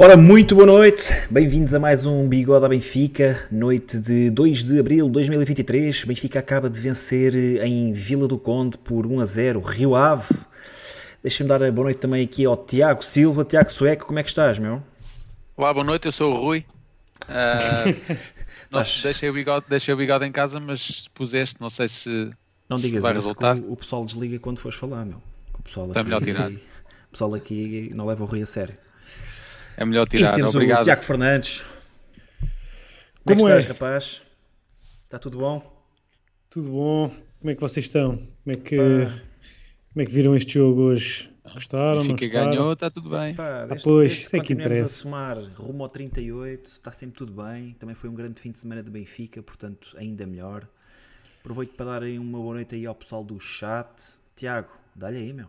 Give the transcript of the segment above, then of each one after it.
Ora, muito boa noite, bem-vindos a mais um Bigode à Benfica, noite de 2 de abril de 2023. Benfica acaba de vencer em Vila do Conde por 1 a 0, Rio Ave. Deixa-me dar a boa noite também aqui ao Tiago Silva. Tiago Sueco, como é que estás, meu? Olá, boa noite, eu sou o Rui. Uh, não, deixei, o bigode, deixei o bigode em casa, mas pus este, não sei se. Não digas vai isso, resultar. o, pessoal desliga quando fores falar, meu. O pessoal aqui, melhor tirar. O pessoal aqui não leva o Rui a sério. É melhor tirar, e temos obrigado. o Tiago Fernandes. Como, Como é que estás, rapaz? Está tudo bom? Tudo bom. Como é que vocês estão? Como é que, como é que viram este jogo hoje? Gostaram? Fica ganhou, está tudo bem. Pá, desde, ah, pois, desde isso é que interessa. a somar rumo ao 38, está sempre tudo bem. Também foi um grande fim de semana de Benfica, portanto, ainda melhor. Aproveito para dar aí uma boa noite aí ao pessoal do chat. Tiago, dá-lhe aí, meu.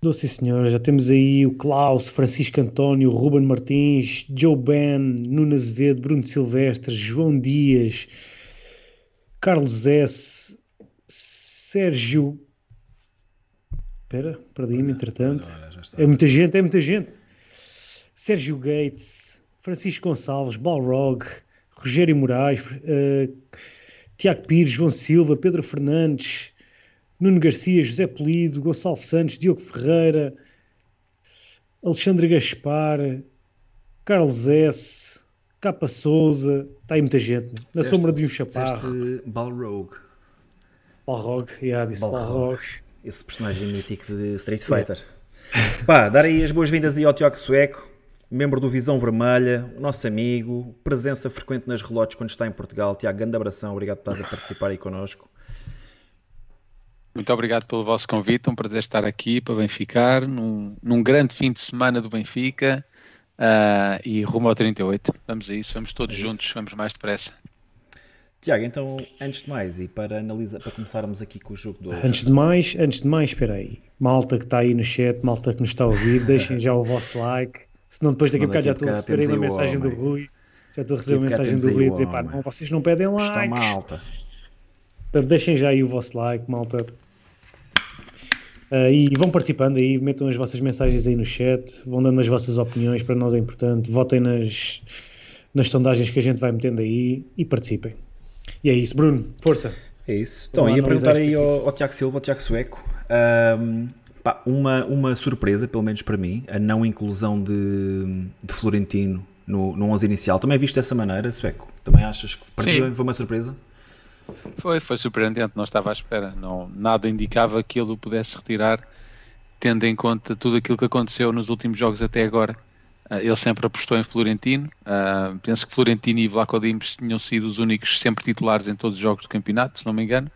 Doce senhor, já temos aí o Klaus, Francisco António, Ruben Martins, Joe Ben, Nuno Azevedo, Bruno Silvestre, João Dias, Carlos S, Sérgio. Espera, perdi-me entretanto. É muita gente, é muita gente. Sérgio Gates, Francisco Gonçalves, Balrog, Rogério Moraes, uh, Tiago Pires, João Silva, Pedro Fernandes, Nuno Garcia, José Polido, Gonçalo Santos, Diogo Ferreira, Alexandre Gaspar, Carlos S, Capa Souza, está aí muita gente, na disseste, sombra de um chaparro. Balrog. Balrog, yeah, disse Balrog. Balrog. Esse personagem mítico de Street Fighter. Pá, dar aí as boas-vindas aí ao Tiago Sueco, membro do Visão Vermelha, o nosso amigo, presença frequente nas relotes quando está em Portugal. Tiago, grande abração, obrigado por estás a participar aí connosco. Muito obrigado pelo vosso convite, um prazer estar aqui para Benficar, num, num grande fim de semana do Benfica uh, e rumo ao 38. Vamos a isso, vamos todos é juntos, vamos mais depressa. Tiago, então, antes de mais, e para analisar, para começarmos aqui com o jogo de hoje. Antes de mais, antes de mais, espera aí. Malta que está aí no chat, malta que nos está a ouvir, deixem já o vosso like. Senão depois daqui a bocado já estou a receber uma mensagem do Rui. Já estou a receber uma mensagem do Rui a dizer, pá, não, vocês não pedem like. Está malta. Portanto, deixem já aí o vosso like, malta. Uh, e vão participando aí, metam as vossas mensagens aí no chat, vão dando as vossas opiniões, para nós é importante. Votem nas, nas sondagens que a gente vai metendo aí e participem. E é isso, Bruno, força. É isso. Então, ia perguntar aí ao, ao, Tiago Silva, ao Tiago Sueco, um, pá, uma, uma surpresa, pelo menos para mim, a não inclusão de, de Florentino no, no 11 inicial. Também viste dessa maneira, Sueco? Também achas que para ti foi uma surpresa? Foi, foi surpreendente, não estava à espera. Não, nada indicava que ele o pudesse retirar, tendo em conta tudo aquilo que aconteceu nos últimos jogos até agora. Uh, ele sempre apostou em Florentino. Uh, penso que Florentino e Vlaco Dimos tinham sido os únicos sempre titulares em todos os jogos do campeonato, se não me engano.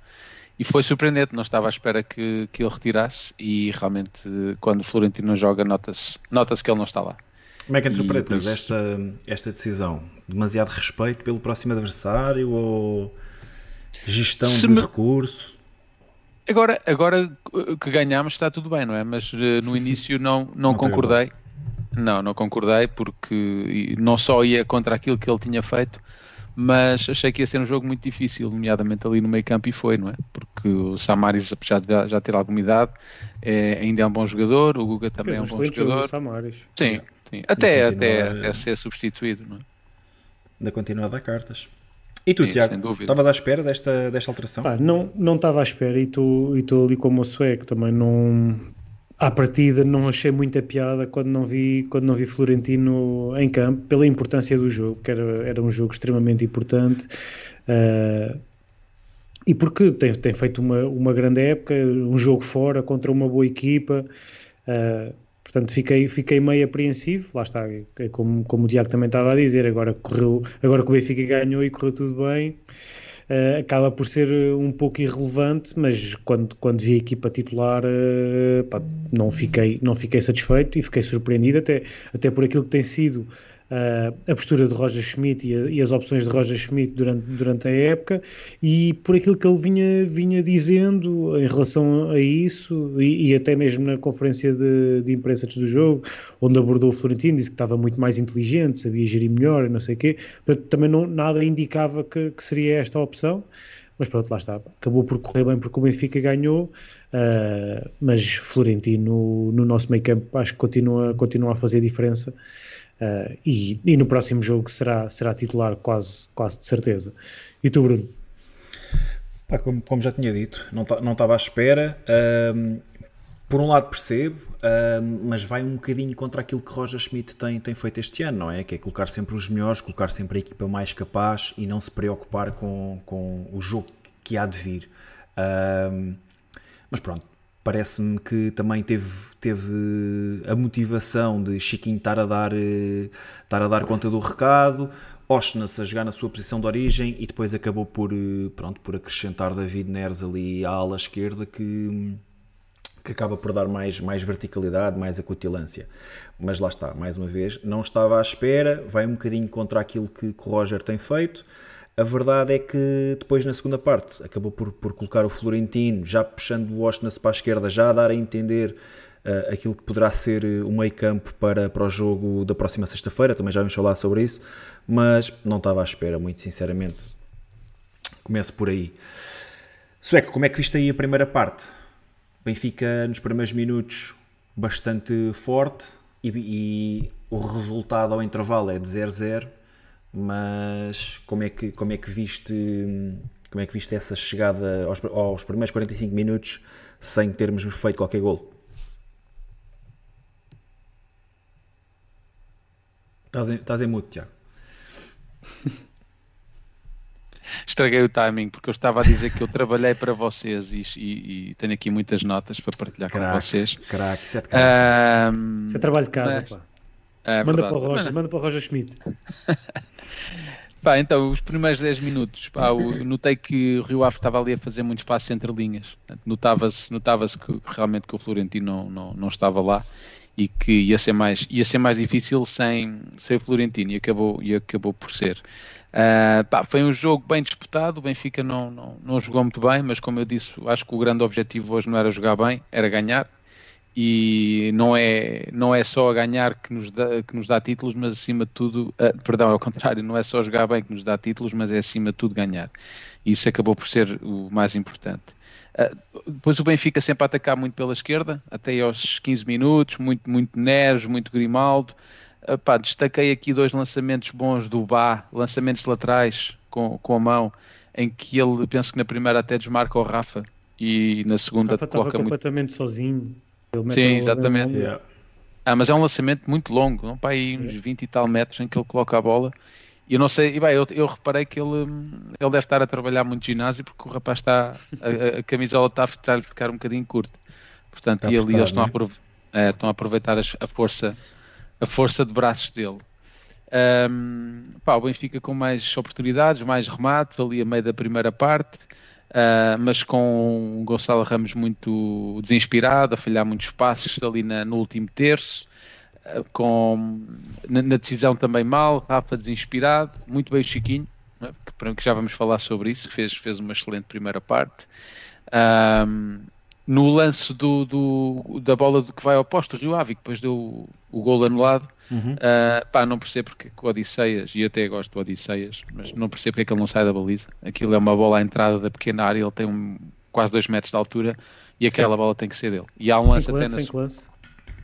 E foi surpreendente, não estava à espera que, que ele retirasse. E realmente, quando Florentino não joga, nota-se nota que ele não está lá. Como é que interpretas isso... esta, esta decisão? Demasiado respeito pelo próximo adversário ou Gestão Se de me... recurso. Agora, agora que ganhamos está tudo bem, não é? Mas uh, no início não, não, não concordei. Não, não concordei porque não só ia contra aquilo que ele tinha feito, mas achei que ia ser um jogo muito difícil, nomeadamente ali no meio campo e foi, não é? Porque o Samaris, apesar de já ter alguma idade, é, ainda é um bom jogador, o Guga também é um bom jogador. Samaris. Sim, sim. Até, até, até ser substituído, não é? Ainda continua a dar cartas. E tu, Sim, Tiago, estavas à espera desta, desta alteração? Pá, não, não estava à espera e estou ali como o sueco, também não... À partida não achei muita piada quando não vi, quando não vi Florentino em campo, pela importância do jogo, que era, era um jogo extremamente importante. Uh, e porque tem, tem feito uma, uma grande época, um jogo fora contra uma boa equipa. Uh, Portanto, fiquei, fiquei meio apreensivo, lá está, é como, como o Diago também estava a dizer, agora, correu, agora que o Benfica ganhou e correu tudo bem, uh, acaba por ser um pouco irrelevante, mas quando, quando vi a equipa titular, uh, pá, não, fiquei, não fiquei satisfeito e fiquei surpreendido, até, até por aquilo que tem sido a postura de Roger Schmidt e, a, e, as opções de Roger Schmidt durante, durante a época e por aquilo que ele vinha, vinha dizendo em relação a isso e, e até mesmo na conferência de, de, imprensa antes do jogo, onde abordou o Florentino, disse que estava muito mais inteligente, sabia gerir melhor e não sei o quê, Portanto, também não, nada indicava que, que seria esta opção mas pronto, lá está. Acabou por correr bem porque o Benfica ganhou, uh, mas Florentino no nosso meio campo acho que continua, continua a fazer diferença Uh, e, e, no próximo jogo será, será titular quase, quase de certeza. E tu, Bruno? Pá, como, como, já tinha dito, não estava à espera. Um, por um lado percebo, um, mas vai um bocadinho contra aquilo que Roger Schmidt tem, tem feito este ano, não é? Que é colocar sempre os melhores, colocar sempre a equipa mais capaz e não se preocupar com, com o jogo que há de vir. Um, mas pronto, parece-me que também teve, teve a motivação de Chiquinho estar a dar, eh, estar a dar conta do recado, Oshness a jogar na sua posição de origem e depois acabou por, eh, pronto, por acrescentar David Neres ali à ala esquerda que, que acaba por dar mais, mais verticalidade, mais acutilância. Mas lá está, mais uma vez, não estava à espera, vai um bocadinho contra aquilo que, que o Roger tem feito. A verdade é que depois na segunda parte acabou por, por colocar o Florentino, já puxando o Oshness para a esquerda, já a dar a entender uh, aquilo que poderá ser o meio campo para, para o jogo da próxima sexta-feira, também já vamos falar sobre isso, mas não estava à espera, muito sinceramente. Começo por aí. Sueco, como é que viste aí a primeira parte? Benfica nos primeiros minutos bastante forte e, e o resultado ao intervalo é de 0-0 mas como é que, como é que viste como é que viste essa chegada aos, aos primeiros 45 minutos sem termos feito qualquer gol? Estás em, estás em mute, Tiago. Estraguei o timing porque eu estava a dizer que eu trabalhei para vocês e, e, e tenho aqui muitas notas para partilhar crack, com vocês. Crack, isso é de casa. Um, isso é trabalho de casa, mas, pá. É manda, para o Roger, manda para o Roger Schmidt. Pá, então, os primeiros 10 minutos, pá, eu notei que o Rio Ave estava ali a fazer muito espaço entre linhas. Notava-se notava que realmente que o Florentino não, não, não estava lá e que ia ser mais, ia ser mais difícil sem, sem o Florentino e acabou, e acabou por ser. Uh, pá, foi um jogo bem disputado, o Benfica não, não, não jogou muito bem, mas como eu disse, acho que o grande objetivo hoje não era jogar bem, era ganhar e não é, não é só a ganhar que nos, dá, que nos dá títulos, mas acima de tudo, uh, perdão, ao contrário, não é só jogar bem que nos dá títulos, mas é acima de tudo ganhar. E isso acabou por ser o mais importante. Uh, depois o Benfica sempre a atacar muito pela esquerda, até aos 15 minutos, muito, muito Neres, muito Grimaldo. Uh, pá, destaquei aqui dois lançamentos bons do Bá, lançamentos laterais com, com a mão, em que ele, penso que na primeira até desmarca o Rafa e na segunda Rafa coloca estava completamente muito... sozinho. Sim, exatamente. Yeah. Ah, mas é um lançamento muito longo, não? Para aí uns 20 e tal metros em que ele coloca a bola. E eu não sei, e bem, eu, eu, reparei que ele, ele deve estar a trabalhar muito ginásio porque o rapaz está, a, a camisola está a ficar um bocadinho curta. Portanto, e ali eles estão, a, é, estão a aproveitar a, força, a força de braços dele. Um, pá, o Benfica com mais oportunidades, mais remate ali a meio da primeira parte uh, mas com o Gonçalo Ramos muito desinspirado, a falhar muitos passos ali na, no último terço, uh, com, na, na, decisão também mal, Rafa desinspirado, muito bem o Chiquinho, né, que, que, já vamos falar sobre isso, que fez, fez uma excelente primeira parte. Um, no lance do, do, da bola do que vai ao posto, Rio Ave, que depois deu o, o gol anulado, Uhum. Uh, pá, não percebo porque o Odisseias, e até gosto do Odisseias, mas não percebo porque é que ele não sai da baliza. Aquilo é uma bola à entrada da pequena área, ele tem um, quase 2 metros de altura e aquela bola tem que ser dele. E há um lance até na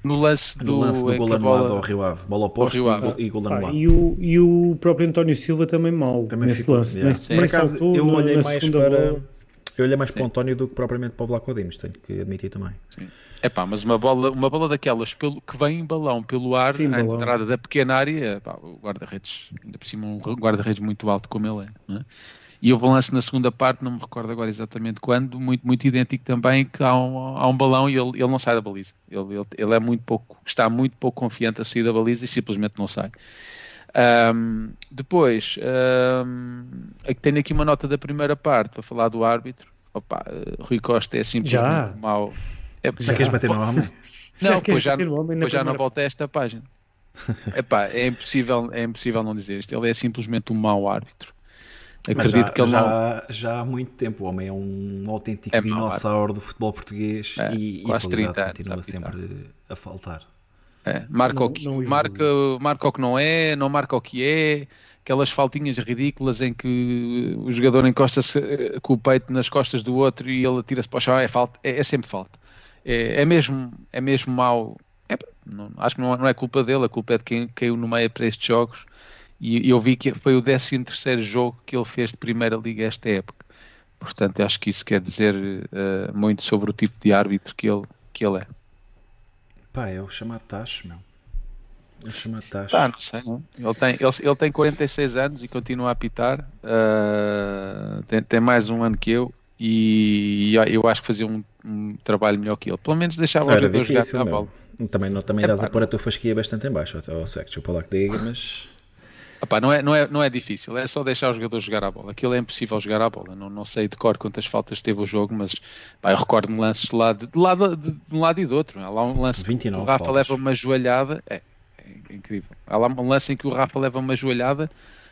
no lance do, no lance do gol anulado ao Rio Ave, bola oposta e gol anulado. E o, e o próprio António Silva também mal também nesse ficou, lance. Yeah. Nesse, Por acaso, eu olhei mais para. Bola eu olhei mais Sim. para o António do que propriamente para o Vlaco Dimos, tenho que admitir também. É pá, mas uma bola, uma bola daquelas pelo, que vem em balão pelo ar, Sim, à balão. entrada da pequena área, pá, o guarda-redes, ainda por cima um guarda-redes muito alto como ele é. é? E o balanço na segunda parte, não me recordo agora exatamente quando, muito, muito idêntico também, que há um, há um balão e ele, ele não sai da baliza. Ele, ele, ele é muito pouco, está muito pouco confiante a sair da baliza e simplesmente não sai. Um, depois, um, tenho aqui uma nota da primeira parte para falar do árbitro. Opa, Rui Costa é simplesmente já. mau. É, já, já queres bater no homem? Não, pois já, pois já não volta a esta página. Epá, é impossível, é impossível não dizer isto. Ele é simplesmente um mau árbitro. Acredito já, que ele já, não... já há muito tempo o homem é um autêntico é dinossauro do futebol português é, e, e a qualidade continua sempre a faltar. É, marca, não, o que, não marca, marca o que não é, não marca o que é, aquelas faltinhas ridículas em que o jogador encosta-se eh, com o peito nas costas do outro e ele tira-se para o chão, é, falta, é, é sempre falta. É, é, mesmo, é mesmo mau É, não, acho que não, não, é culpa dele, a culpa é de quem caiu no meio para estes jogos. E eu vi que foi o 13 terceiro jogo que ele fez de Primeira Liga esta época. Portanto, acho que isso quer dizer uh, muito sobre o tipo de árbitro que ele, que ele é. Pá, é o chamado tacho, meu. É o chamado tacho. Pá, não sei, não. Ele, tem, ele, ele tem 46 anos e continua a apitar. Uh, tem, tem mais um ano que eu e eu acho que fazia um, um trabalho melhor que ele. Pelo menos deixava os jogadores jogar a bola. Também, não, também é dás pá, a pôr a tua fasquia bastante em baixo, ao Swag, deixa eu lá que diga, mas... Epá, não, é, não, é, não é difícil, é só deixar os jogadores jogar a bola. Aquilo é impossível jogar a bola. Não, não sei de cor quantas faltas teve o jogo, mas pá, eu recordo-me lances de, lado, de, lado, de, de um lado e do outro. Há lá um lance que o Rafa faltas. leva uma joelhada, é, é, incrível. Há lá um lance em que o Rafa leva uma joelhada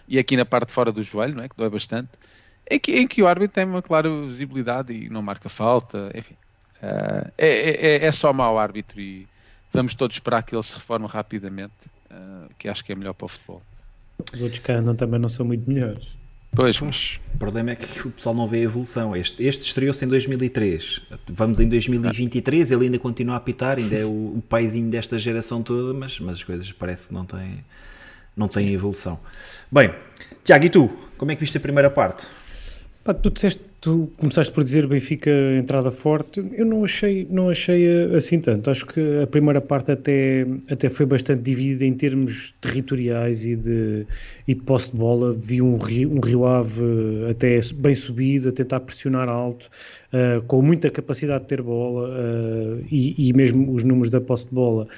e aqui na parte de fora do joelho, não é? que dói bastante em que, em que o árbitro tem uma clara visibilidade e não marca falta, enfim. Uh, é, é, é, só mau árbitro e vamos todos esperar que ele se reforme rapidamente, uh, que acho que é melhor para o futebol. Os outros que andam também não são muito melhores. Pois, mas... O problema é que o pessoal não vê a evolução. Este, este estreou-se em 2003. Vamos em 2023, ele ainda continua a apitar, ainda é o, o paizinho desta geração toda, mas, mas as coisas parece que não têm, não têm evolução. Bem, Tiago, e tu? Como é que viste a primeira parte? Pá, tu disseste, tu começaste por dizer Benfica entrada forte. Eu não achei, não achei eh, assim tanto. Acho que a primeira parte até, até foi bastante dividida em termos territoriais e de, e de posse de bola. Vi um um Rio Ave até bem subido, a tentar pressionar alto, uh, com muita capacidade de ter bola uh, e, e mesmo os números da posse de bola.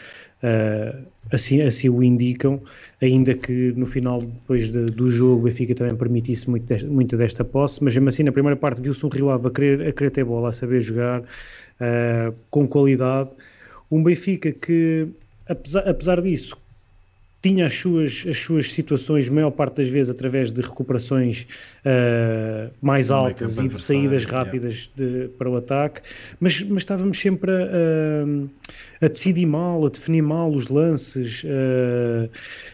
Uh, assim, assim o indicam, ainda que no final depois de, do jogo o Benfica também permitisse muito, desta, muito desta posse, mas mesmo assim na primeira parte viu-se um Rio Ave a querer, a querer ter bola, a saber jogar uh, com qualidade, um Benfica que apesar, apesar disso tinha as suas, as suas situações, maior parte das vezes, através de recuperações uh, mais altas e de saídas rápidas de, para o ataque, mas, mas estávamos sempre a, a, decidir mal, a definir mal os lances. Uh,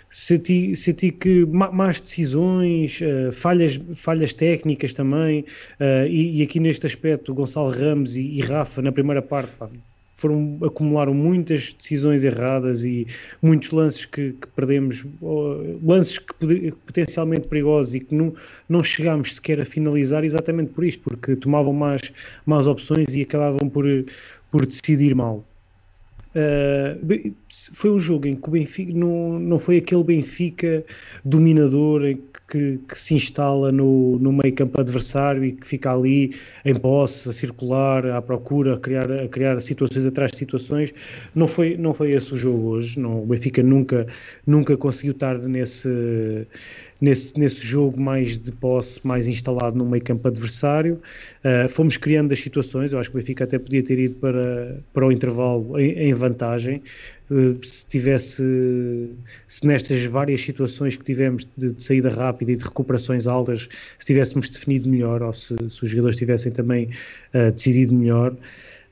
senti, senti que más decisões, uh, falhas, falhas técnicas também, uh, e, e, aqui neste aspecto, Gonçalo Ramos e, e Rafa, na primeira parte, pá, foram acumularam muitas decisões erradas e muitos lances que, que perdemos, lances que potencialmente perigosos e que não, não chegámos sequer a finalizar exatamente por isto, porque tomavam mais, mais opções e acabavam por, por decidir mal. Uh, foi um jogo em que o Benfica não, não foi aquele Benfica dominador que, que, se instala no, no meio campo adversário e que fica ali em posse, a circular, à procura, a criar, a criar situações atrás de situações. Não foi, não foi esse o jogo hoje. Não, o Benfica nunca, nunca conseguiu estar nesse nesse, nesse jogo mais de posse, mais instalado no meio campo adversário. Uh, fomos criando as situações, eu acho que o Benfica até podia ter ido para, para o intervalo em, em vantagem, uh, se tivesse, se nestas várias situações que tivemos de, de, saída rápida e de recuperações altas, se tivéssemos definido melhor, ou se, se os jogadores tivessem também uh, decidido melhor.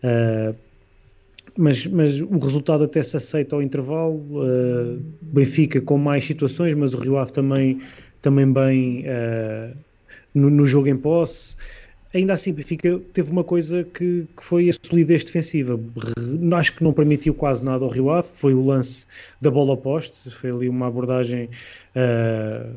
Uh, mas, mas o resultado até se aceita ao intervalo. Uh, Benfica com mais situações, mas o Rio Ave também, também bem uh, no, no, jogo em posse. Ainda assim, Benfica teve uma coisa que, que, foi a solidez defensiva. Acho que não permitiu quase nada ao Rio Ave. Foi o lance da bola oposta. Foi ali uma abordagem. Uh,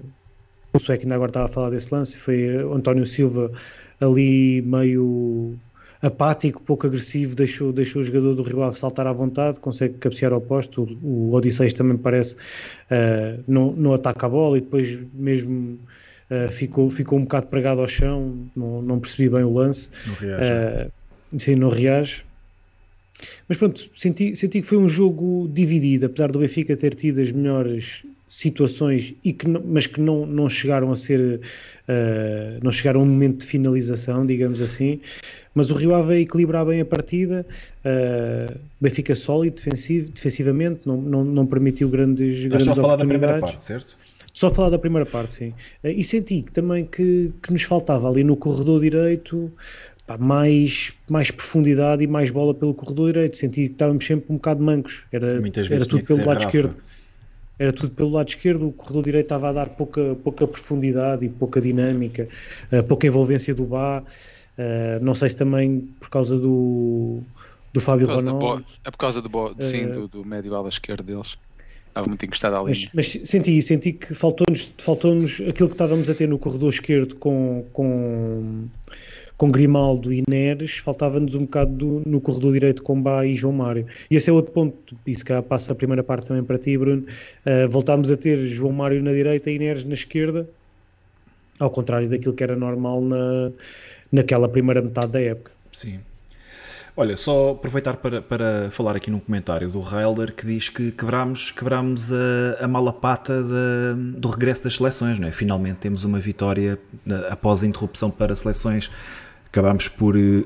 sei que ainda agora estava a falar desse lance. Foi António Silva ali meio apático, pouco agressivo, deixou, deixou o jogador do Rio Ave saltar à vontade, consegue cabecear ao posto. O, o Odisseis também parece uh, não, não ataca a bola e depois mesmo uh, ficou, ficou um bocado pregado ao chão, não, não percebi bem o lance. Não reage. Uh, sim, não reage. Mas pronto, senti, senti que foi um jogo dividido, apesar do Benfica ter tido as melhores situações e que mas que não, não chegaram a ser uh, não chegaram a um momento de finalização digamos assim mas o Rio Ave equilibrar bem a partida uh, Benfica sólido defensivo, defensivamente não, não, não permitiu grandes, Estás grandes só a falar da primeira parte, certo? Só a falar da primeira parte, sim. Uh, e senti que, também que, que nos faltava ali no corredor direito pá, mais, mais profundidade e mais bola pelo corredor direito. Senti que estávamos sempre um bocado mancos. Era, era tudo pelo lado Rafa. esquerdo. Era tudo pelo lado esquerdo, o corredor direito estava a dar pouca, pouca profundidade e pouca dinâmica, uh, pouca envolvência do Bá. Uh, não sei se também por causa do, do Fábio Ronaldo. É por causa do, sim, do, do médio ala esquerdo deles. Estava muito encostado à linha. Mas, mas senti, senti que faltou-nos faltou aquilo que estávamos a ter no corredor esquerdo com, com, com Grimaldo e Neres, faltava-nos um bocado do, no corredor direito com Bá e João Mário. E esse é outro ponto, isso que passa a primeira parte também para ti, Bruno. Uh, voltámos a ter João Mário na direita e Neres na esquerda, ao contrário daquilo que era normal na, naquela primeira metade da época. Sim. Olha, só aproveitar para, para falar aqui num comentário do Railder que diz que quebramos, quebramos a, a mala pata do regresso das seleções, não é? Finalmente temos uma vitória após a interrupção para seleções. Acabámos por. Eh,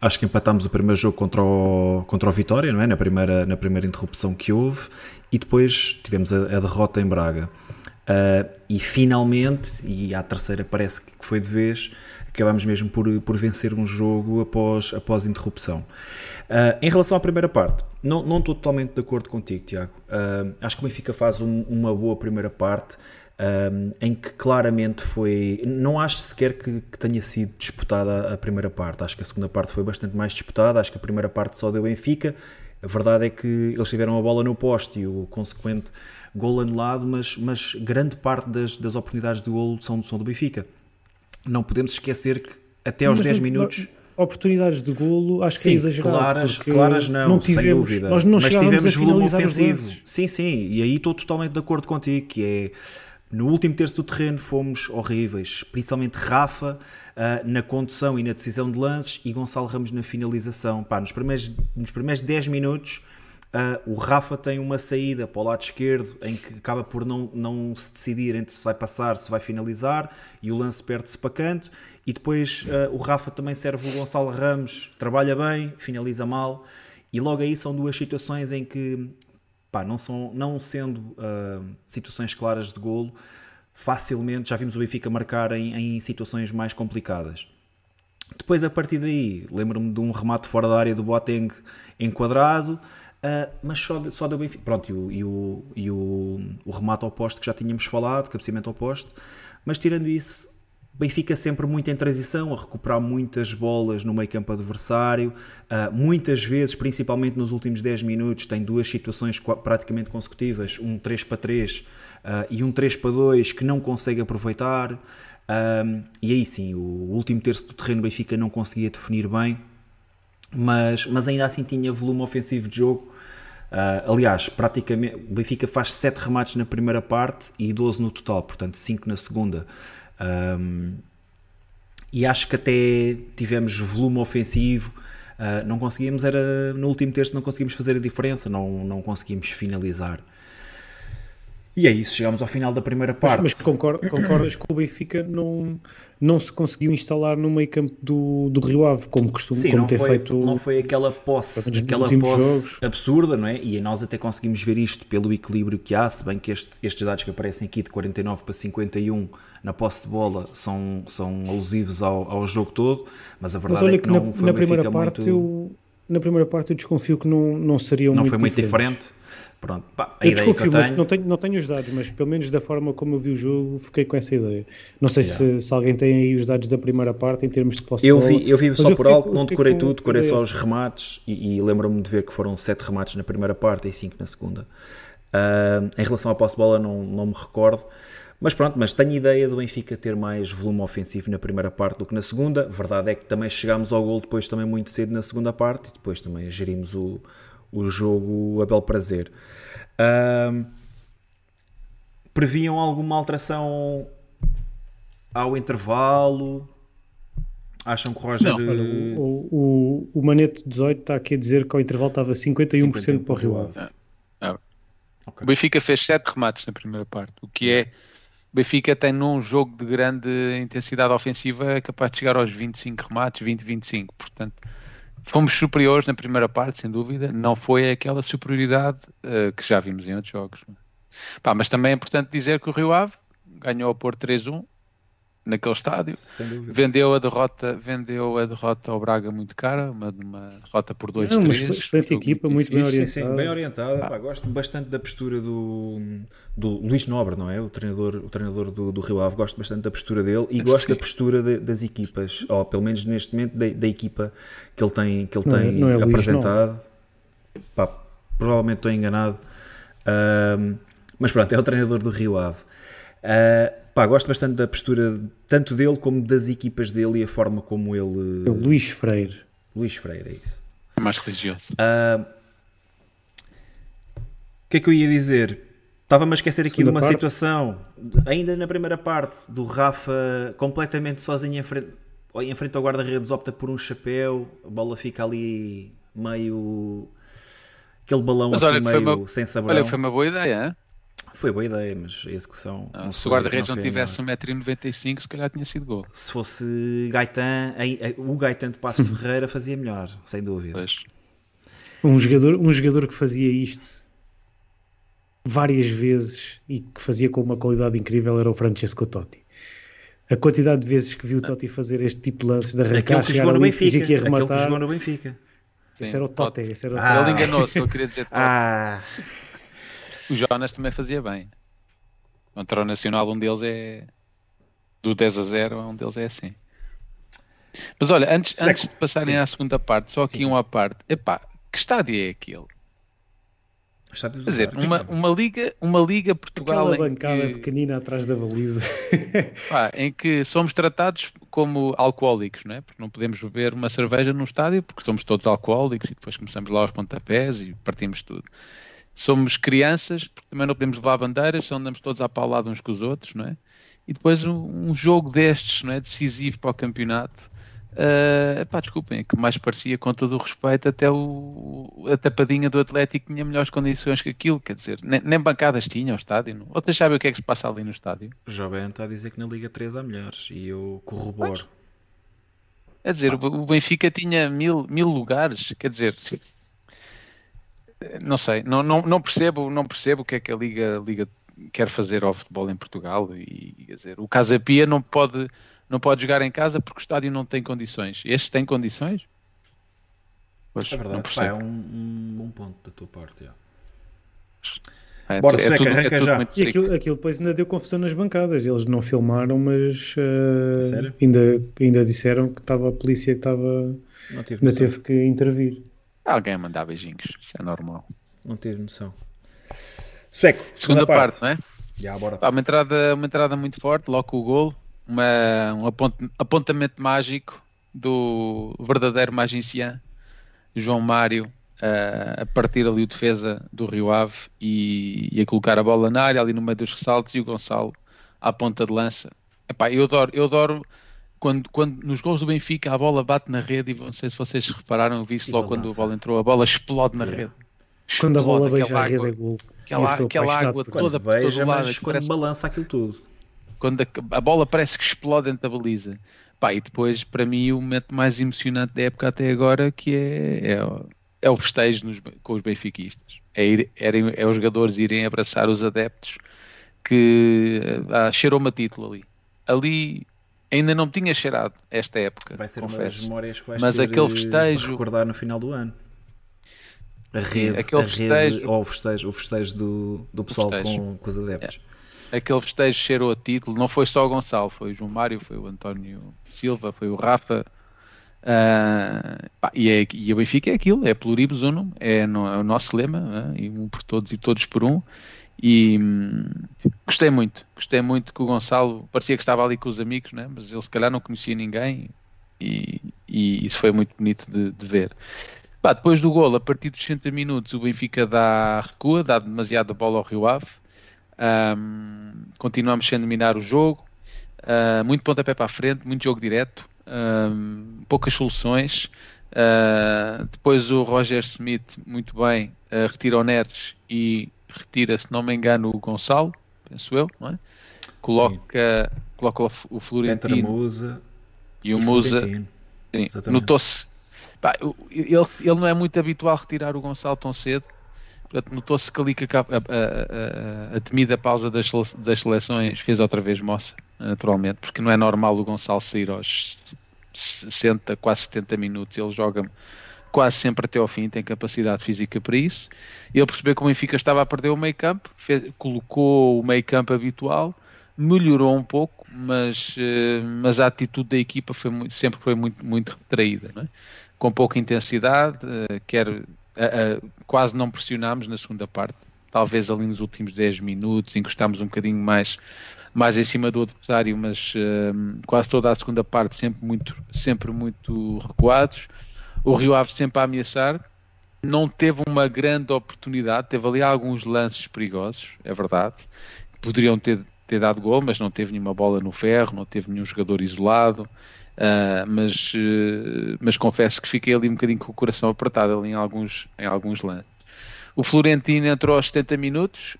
acho que empatámos o primeiro jogo contra o, contra o Vitória, não é? Na primeira, na primeira interrupção que houve, e depois tivemos a, a derrota em Braga. Uh, e finalmente, e à terceira parece que foi de vez, acabámos mesmo por, por vencer um jogo após, após interrupção. Uh, em relação à primeira parte, não, não estou totalmente de acordo contigo, Tiago. Uh, acho que o Benfica faz um, uma boa primeira parte. Em que claramente foi. Não acho sequer que, que, tenha sido disputada a primeira parte. Acho que a segunda parte foi bastante mais disputada. Acho que a primeira parte só deu Benfica. A verdade é que eles tiveram a bola no poste e o consequente gol anulado, mas, mas grande parte das, das oportunidades de golo são, são do Benfica. Não podemos esquecer que até aos mas 10 minutos oportunidades de golo, acho Sim, que é exagerado. Claras, claras não, não tivemos, sem dúvida. Nós não Mas tivemos volume ofensivo. Sim, sim, e aí estou totalmente de acordo contigo, que é no último terço do terreno fomos horríveis, principalmente Rafa uh, na condução e na decisão de lances e Gonçalo Ramos na finalização. Pá, nos, primeiros, nos primeiros 10 minutos Uh, o Rafa tem uma saída para o lado esquerdo em que acaba por não, não se decidir entre se vai passar, se vai finalizar e o lance perde-se para canto. E depois uh, o Rafa também serve o Gonçalo Ramos, trabalha bem, finaliza mal. E logo aí são duas situações em que, pá, não, são, não sendo uh, situações claras de golo, facilmente já vimos o Benfica marcar em, em situações mais complicadas. Depois, a partir daí, lembro-me de um remate fora da área do Boateng enquadrado. Uh, mas só, só deu Benfica. Pronto, e, o, e, o, e o, o remate ao poste que já tínhamos falado, cabeceamento ao poste. Mas tirando isso, Benfica sempre muito em transição, a recuperar muitas bolas no meio campo adversário. Uh, muitas vezes, principalmente nos últimos 10 minutos, tem duas situações praticamente consecutivas: um 3 para 3 uh, ah, e um 3 para 2 que não consegue aproveitar. e aí sim, o último terço do terreno Benfica não conseguia definir bem, mas, mas ainda assim tinha volume ofensivo de jogo Uh, aliás, praticamente o Benfica faz 7 remates na primeira parte e 12 no total, portanto 5 na segunda. Um, e acho que até tivemos volume ofensivo. Uh, não conseguimos, era no último terço, não conseguimos fazer a diferença, não, não conseguimos finalizar. E é isso, chegamos ao final da primeira parte. Mas, mas concordas, concordas que o Benfica não, não se conseguiu instalar no meio campo do, do Rio Ave, como costuma Sim, como não ter foi, feito. Não foi aquela posse, aquela posse absurda, não é? E nós até conseguimos ver isto pelo equilíbrio que há, se bem que este, estes dados que aparecem aqui de 49 para 51 na posse de bola são, são alusivos ao, ao jogo todo, mas a verdade mas é que, que não na, foi na primeira parte muito... eu na primeira parte eu desconfio que não, não seriam não muito foi muito diferente pronto pá, a eu ideia desconfio, que eu tenho... não tenho não tenho os dados mas pelo menos da forma como eu vi o jogo fiquei com essa ideia não sei yeah. se, se, alguém tem aí os dados da primeira parte em termos de posse eu de vi bola, eu vi só eu por alto não decorei tudo decorei só os remates e, e lembro-me de ver que foram sete remates na primeira parte e cinco na segunda uh, em relação à posse de bola não, não me recordo mas pronto, mas tenho ideia do Benfica ter mais volume ofensivo na primeira parte do que na segunda. Verdade é que também chegámos ao gol depois também muito cedo na segunda parte e depois também gerimos o, o jogo a bel prazer. Uh, previam alguma alteração ao intervalo? Acham que o Roger... Não, o, o, o Maneto 18 está aqui a dizer que ao intervalo estava 51%, 51 para o Rio Ave. Ah, ah. Okay. O Benfica fez 7 remates na primeira parte, o que é o Benfica tem num jogo de grande intensidade ofensiva é capaz de chegar aos 25 remates, 20, 25. Portanto, fomos superiores na primeira parte, sem dúvida. Não foi aquela superioridade uh, que já vimos em outros jogos. Pá, mas também é importante dizer que o Rio Ave ganhou a Porto 3-1 naquele estádio. Vendeu a derrota, vendeu a derrota ao Braga muito cara, uma, uma derrota por 2-3. É uma excelente equipa, muito, muito bem orientada. Sim, sim, bem orientada. Ah. Pá, gosto bastante da postura do, do Luís Nobre, não é? O treinador, o treinador do, do Rio Ave. Gosto bastante da postura dele e gosto sim. da postura de, das equipas, ou pelo menos neste momento da, da equipa que ele tem, que ele não é- tem não é apresentado. Pá, provavelmente estou enganado. Uh, mas pronto, é o treinador do Rio Ave. Uh, Pá, gosto bastante da postura tanto dele como das equipas dele e a forma como ele. É o Luís Freire. Luís Freire, é isso. É mais religioso. Uh, o que é que eu ia dizer? Estava-me a esquecer aqui Segunda de uma parte. situação, ainda na primeira parte, do Rafa completamente sozinho em frente, em frente ao guarda-redes, opta por um chapéu, a bola fica ali meio. aquele balão Mas assim olha, meio uma, sem sabor. Olha, foi uma boa ideia, hein? Foi boa ideia, mas a execução. Não, não se o guarda-redes não, não tivesse 1,95m, se calhar tinha sido gol. Se fosse Gaetan, o Gaetan de Passos de Ferreira fazia melhor, sem dúvida. Pois. Um jogador, um jogador que fazia isto várias vezes e que fazia com uma qualidade incrível era o Francesco Totti. A quantidade de vezes que viu o Totti fazer este tipo de lances de arrancar, aquele que jogou no Benfica, aquele que jogou no Benfica. Esse era o Totti. Esse era o ah. Ele enganou-se, eu queria dizer Totti. Ah. O Jonas também fazia bem. Contra o Nacional, um deles é do 10 a 0, um deles é assim. Mas olha, antes, antes de passarem sim. à segunda parte, só aqui sim, uma parte. Epá, que estádio é aquele? Quer dizer, uma, uma, liga, uma liga Portugal Aquela bancada que, pequenina atrás da baliza pá, em que somos tratados como alcoólicos, não é? Porque não podemos beber uma cerveja num estádio porque somos todos alcoólicos e depois começamos lá aos pontapés e partimos tudo somos crianças, porque também não podemos levar bandeiras, só andamos todos a paulado uns com os outros, não é? E depois um, um jogo destes, não é? Decisivo para o campeonato, uh, pá, desculpem, é que mais parecia, com todo o respeito, até o, a tapadinha do Atlético tinha melhores condições que aquilo, quer dizer, nem, nem bancadas tinha o estádio. Não? Outras sabem o que é que se passa ali no estádio? O Jovem está a dizer que na Liga 3 há melhores, e eu corroboro. Quer dizer, ah. o Benfica tinha mil, mil lugares, quer dizer, não sei, não, não, não, percebo, não percebo o que é que a Liga, Liga quer fazer ao futebol em Portugal e quer dizer, o Casa Pia não pode, não pode jogar em casa porque o estádio não tem condições. Este tem condições? Pois, é verdade, pá, é um, um bom ponto da tua parte. É, Bora, é, tudo, arranca é já. E aquilo, aquilo depois ainda deu confusão nas bancadas. Eles não filmaram, mas uh, ainda, ainda disseram que estava a polícia que estava, ainda teve que intervir. Alguém a mandar beijinhos, isso é normal. Não tive noção. Sueco, segunda, segunda parte, parte, não é? Já, bora. uma, entrada, uma entrada muito forte, logo o gol, uma, um apontamento mágico do verdadeiro magician, João Mário, uh, a partir ali o defesa do Rio Ave e, e, a colocar a bola na área, ali no meio dos ressaltos, e o Gonçalo à ponta de lança. Epá, eu adoro, eu adoro quando, quando nos gols do Benfica a bola bate na rede e não sei se vocês repararam, eu vi isso logo quando a bola entrou, a bola explode na rede. Quando a bola beija a rede é gol. Aquela, aquela água toda por todo lado. Mas quando parece, balança aquilo tudo. Quando a, a, bola parece que explode dentro da baliza. Pá, e depois, para mim, o momento mais emocionante da época até agora, que é, é, é o festejo nos, com os benfiquistas. É, ir, é, é os jogadores irem abraçar os adeptos que ah, cheirou-me a título ali. Ali ainda não tinha cheirado esta época. Vai ser confesso. uma das memórias que vais Mas ter aquele festejo. recordar no final do ano. A rede, aquele a festejo, rede, ou o festejo, o festejo do, do pessoal com, com, os adeptos. É. Aquele festejo cheirou a título, não foi só o Gonçalo, foi o João Mário, foi o António Silva, foi o Rafa. Uh, pá, e, é, e o Benfica é aquilo, é pluribus unum, é, no, é o nosso lema, é? e um por todos e todos por um. E hum, gostei muito, gostei muito que o Gonçalo parecia que estava ali com os amigos, né? mas ele se calhar não conhecia ninguém e, e isso foi muito bonito de, de ver. Depois do gol, a partir dos 60 minutos, o Benfica dá recua, dá demasiada bola ao Rio Ave. Um, continuamos sem dominar o jogo, uh, muito pontapé para a frente, muito jogo direto, um, poucas soluções. Uh, depois o Roger Smith, muito bem, uh, retira o Neres e retira, se não me engano, o Gonçalo, penso eu, não é? Coloca, coloca o Florentino Musa e o Musa. Notou-se. Ele, ele não é muito habitual retirar o Gonçalo tão cedo, notou-se que ali que a, a, a, a, temida pausa das, das seleções fez outra vez moça, naturalmente, porque não é normal o Gonçalo sair aos 60, quase 70 minutos, ele joga quase sempre até ao fim, tem capacidade física para isso. Ele percebeu que o Benfica estava a perder o meio campo, fez, colocou o meio campo habitual, melhorou um pouco, mas, eh, mas a atitude da equipa foi muito, sempre foi muito, muito retraída, é? com pouca intensidade, eh, quer quase não pressionámos na segunda parte, talvez ali nos últimos 10 minutos encostámos um bocadinho mais, mais em cima do adversário, mas uh, quase toda a segunda parte sempre muito, sempre muito recuados o Rio Ave sempre a ameaçar, não teve uma grande oportunidade, teve ali alguns lances perigosos, é verdade, poderiam ter, ter dado gol, mas não teve nenhuma bola no ferro, não teve nenhum jogador isolado, uh, mas, uh, mas confesso que fiquei ali um bocadinho com o coração apertado ali em alguns, em alguns lances. O Florentino entrou aos 70 minutos,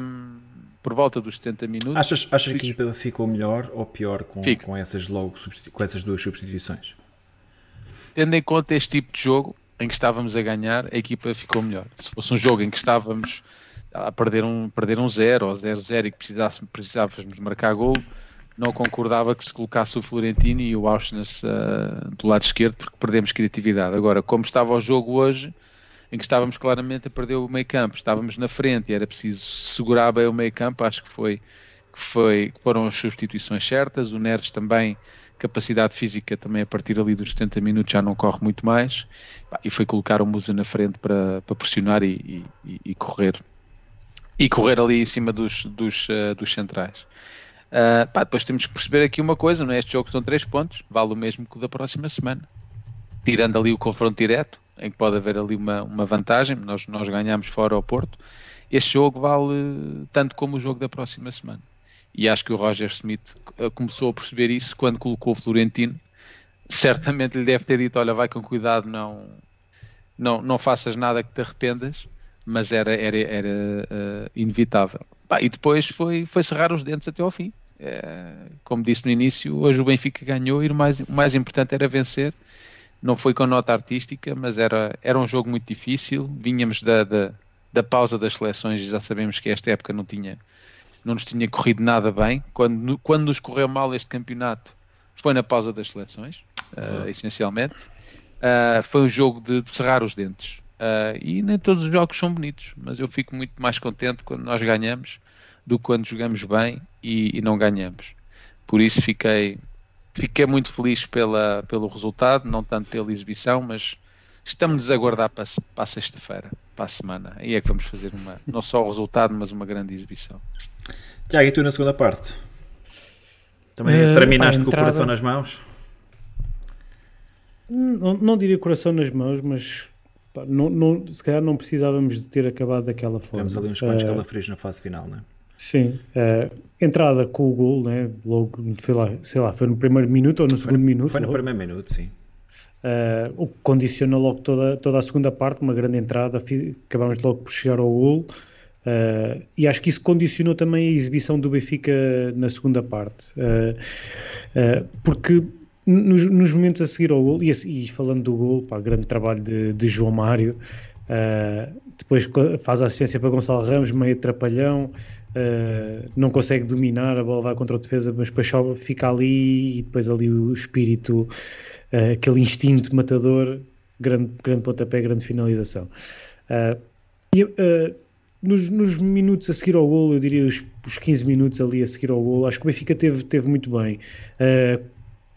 um, por volta dos 70 minutos. Achas, achas que a equipa ficou melhor ou pior com, com, essas, logo, com essas duas substituições? Tendo em conta este tipo de jogo em que estávamos a ganhar, a equipa ficou melhor. Se fosse um jogo em que estávamos a perder um, perder um zero ou 0-0 e que precisávamos marcar gol, não concordava que se colocasse o Florentino e o Auschwitz uh, do lado esquerdo porque perdemos criatividade. Agora, como estava o jogo hoje, em que estávamos claramente a perder o meio campo, estávamos na frente e era preciso segurar bem o meio campo, acho que foi que, foi, que foram as substituições certas. O Neres também capacidade física também a partir ali dos 70 minutos já não corre muito mais. E foi colocar o Musa na frente para, para pressionar e, e, e, correr. E correr ali em cima dos, dos, uh, dos centrais. Uh, pá, depois temos que perceber aqui uma coisa, não é? este jogo são 3 pontos. Vale o mesmo que o da próxima semana. Tirando ali o confronto direto em que pode haver ali uma, uma vantagem. Nós, nós ganhamos fora ao Porto. Este jogo vale tanto como o jogo da próxima semana e acho que o Roger Smith eh, começou a perceber isso quando colocou o Florentino. Certamente lhe deve ter dito: Olha, vai com cuidado, não, não, não faças nada que te arrependas, mas era, era, era uh, inevitável. Bah, e depois foi, foi cerrar os dentes até ao fim. É, como disse no início, hoje o Benfica ganhou e o mais, o mais importante era vencer. Não foi com nota artística, mas era, era um jogo muito difícil. Vínhamos da, da, da pausa das seleções e já sabemos que esta época não tinha, não nos tinha corrido nada bem. Quando, quando nos correu mal este campeonato, foi na pausa das seleções, uh, essencialmente. Uh, foi um jogo de, de cerrar os dentes. Uh, e nem todos os jogos são bonitos, mas eu fico muito mais contente quando nós ganhamos do que quando jogamos bem e, e não ganhamos. Por isso fiquei, fiquei muito feliz pela, pelo resultado, não tanto pela exibição, mas estamos a aguardar para, para sexta-feira, para a semana. Aí é que vamos fazer uma, não só o resultado, mas uma grande exibição. Tiago, e tu na segunda parte? Também uh, terminaste com o coração nas mãos? Não, não diria coração nas mãos, mas pá, não, não, se calhar não precisávamos de ter acabado daquela forma. Temos ali uns quantos uh, calafrios na fase final, não é? Sim, uh, entrada com o gol, né? logo, foi lá, sei lá, foi no primeiro minuto ou no foi segundo no, minuto? Foi no logo. primeiro minuto, sim. Uh, o que condiciona logo toda, toda a segunda parte, uma grande entrada, acabamos logo por chegar ao gol. Uh, e acho que isso condicionou também a exibição do Benfica na segunda parte, uh, porque nos, nos, momentos a seguir ao gol, e, e falando do gol, pá, grande trabalho de, de João Mário, depois faz a assistência para Gonçalo Ramos, meio atrapalhão, não consegue dominar, a bola vai contra o defesa, mas depois só fica ali e depois ali o espírito, aquele instinto matador, grande, grande pontapé, grande finalização. e, nos, nos, minutos a seguir ao golo, eu diria os, os 15 minutos ali a seguir ao golo, acho que o Benfica teve, teve muito bem. Uh,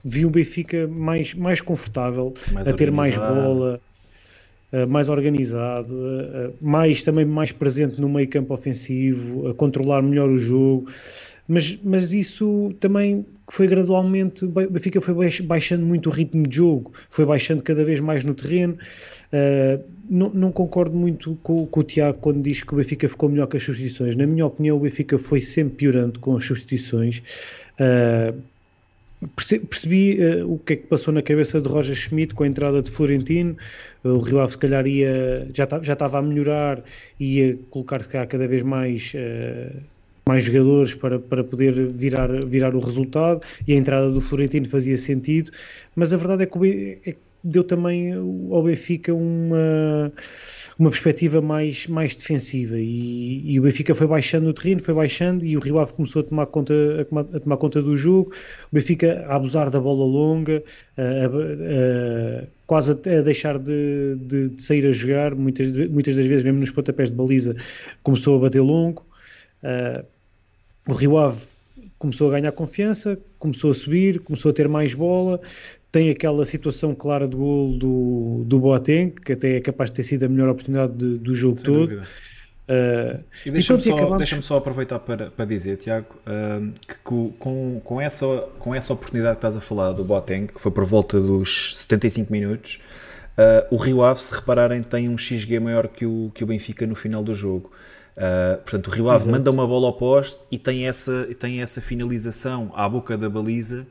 vi o Benfica mais, mais confortável, mais a ter mais bola, uh, mais organizado, uh, mais também mais presente no meio campo ofensivo, a controlar melhor o jogo. Mas, mas isso também foi gradualmente, Benfica foi baixando muito o ritmo de jogo, foi baixando cada vez mais no terreno. Uh, não, não, concordo muito com, com, o Tiago quando diz que o Benfica ficou melhor que as substituições. Na minha opinião, o Benfica foi sempre piorando com as substituições. Uh, percebi uh, o que é que passou na cabeça de Roger Schmidt com a entrada de Florentino. Uh, o Rio Ave, se calhar, ia, já, já estava a melhorar e ia colocar cada vez mais. mais jogadores para, para poder virar, virar o resultado e a entrada do Florentino fazia sentido, mas a verdade é que, é deu também ao Benfica uma uma perspectiva mais, mais defensiva. E, e, o Benfica foi baixando o terreno, foi baixando e o Rio Ave começou a tomar conta, a a tomar conta do jogo, o Benfica a abusar da bola longa, a, a, quase a deixar de, de, de, sair a jogar, muitas, muitas das vezes mesmo nos pontapés de baliza começou a bater longo, o Rio Ave começou a ganhar confiança, começou a subir, começou a ter mais bola, tem aquela situação clara de gol do, do Boateng, que até é capaz de ter sido a melhor oportunidade de, do jogo Sem todo. Uh, e deixa-me só, acabamos... deixa só aproveitar para, para dizer, Tiago, uh, que com, com, essa, com essa oportunidade que estás a falar do Boateng, que foi por volta dos 75 minutos, uh, o Rio Ave, se repararem, tem um XG maior que o, que o Benfica no final do jogo. Uh, portanto, o Rio Ave Exato. manda uma bola ao poste e tem essa, tem essa finalização à boca da baliza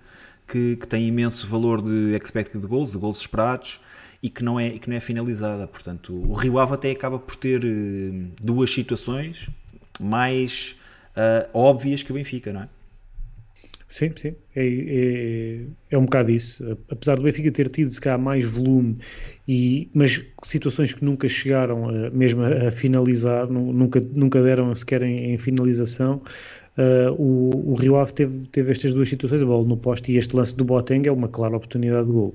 que, que tem imenso valor de expected goals, de gols esperados, e que não é, que não é finalizada. Portanto, o Rio Ave até acaba por ter uh, duas situações mais uh, óbvias que o Benfica, não é? Sim, sim, é, é, é, um bocado isso. Apesar do Benfica ter tido, se calhar, mais volume, e, mas situações que nunca chegaram a, mesmo a, a finalizar, nunca, nunca deram sequer em, em finalização, Uh, o, o, Rio Ave teve, teve estas duas situações, a bola no poste e este lance do Boateng é uma clara oportunidade de gol.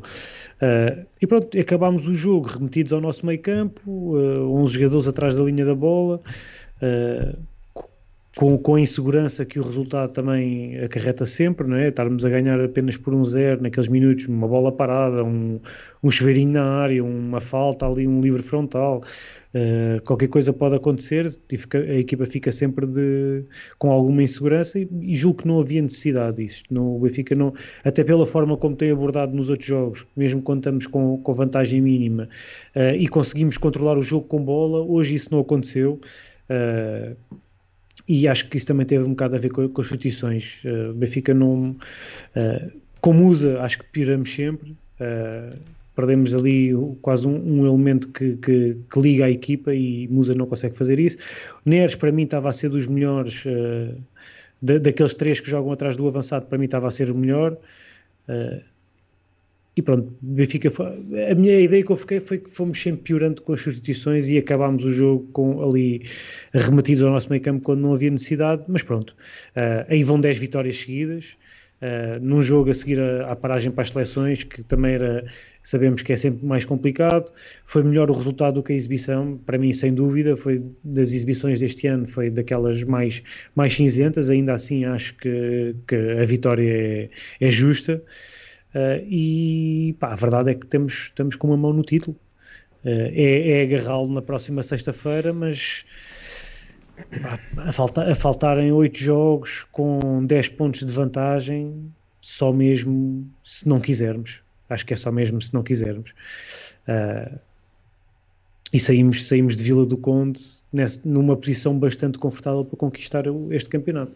Uh, e pronto, acabámos o jogo remetidos ao nosso meio campo, uh, 11 jogadores atrás da linha da bola, uh, com, com a insegurança que o resultado também acarreta sempre, não é? Estarmos a ganhar apenas por um zero naqueles minutos, uma bola parada, um, um chuveirinho na área, uma falta ali, um livre frontal, uh, qualquer coisa pode acontecer, a equipa fica sempre de, com alguma insegurança e, e julgo que não havia necessidade disso. No, o Benfica não, até pela forma como tem abordado nos outros jogos, mesmo quando estamos com, com vantagem mínima uh, e conseguimos controlar o jogo com bola, hoje isso não aconteceu. Uh, e acho que isso também teve um bocado a ver com, com as substituições. Uh, o Benfica não. Uh, como usa, acho que pioramos sempre. Uh, perdemos ali quase um, um elemento que, que, que, liga a equipa e Musa não consegue fazer isso. Neres, para mim, estava a ser dos melhores. Uh, da, daqueles três que jogam atrás do avançado, para mim estava a ser o melhor. Uh, e pronto, Benfica foi, a minha ideia que eu fiquei foi que fomos sempre piorando com as substituições e acabámos o jogo com ali remetidos ao nosso meio campo quando não havia necessidade, mas pronto, uh, aí vão 10 vitórias seguidas, uh, num jogo a seguir à paragem para as seleções, que também era, sabemos que é sempre mais complicado, foi melhor o resultado do que a exibição, para mim sem dúvida, foi das exibições deste ano, foi daquelas mais, mais cinzentas, ainda assim acho que, que a vitória é, é justa, Uh, e pá, a verdade é que temos, estamos com uma mão no título. Uh, é, é agarrá-lo na próxima sexta-feira, mas pá, a, falta, a faltarem oito jogos com 10 pontos de vantagem, só mesmo se não quisermos. Acho que é só mesmo se não quisermos. Uh, e saímos, saímos de Vila do Conde nessa, numa posição bastante confortável para conquistar este campeonato.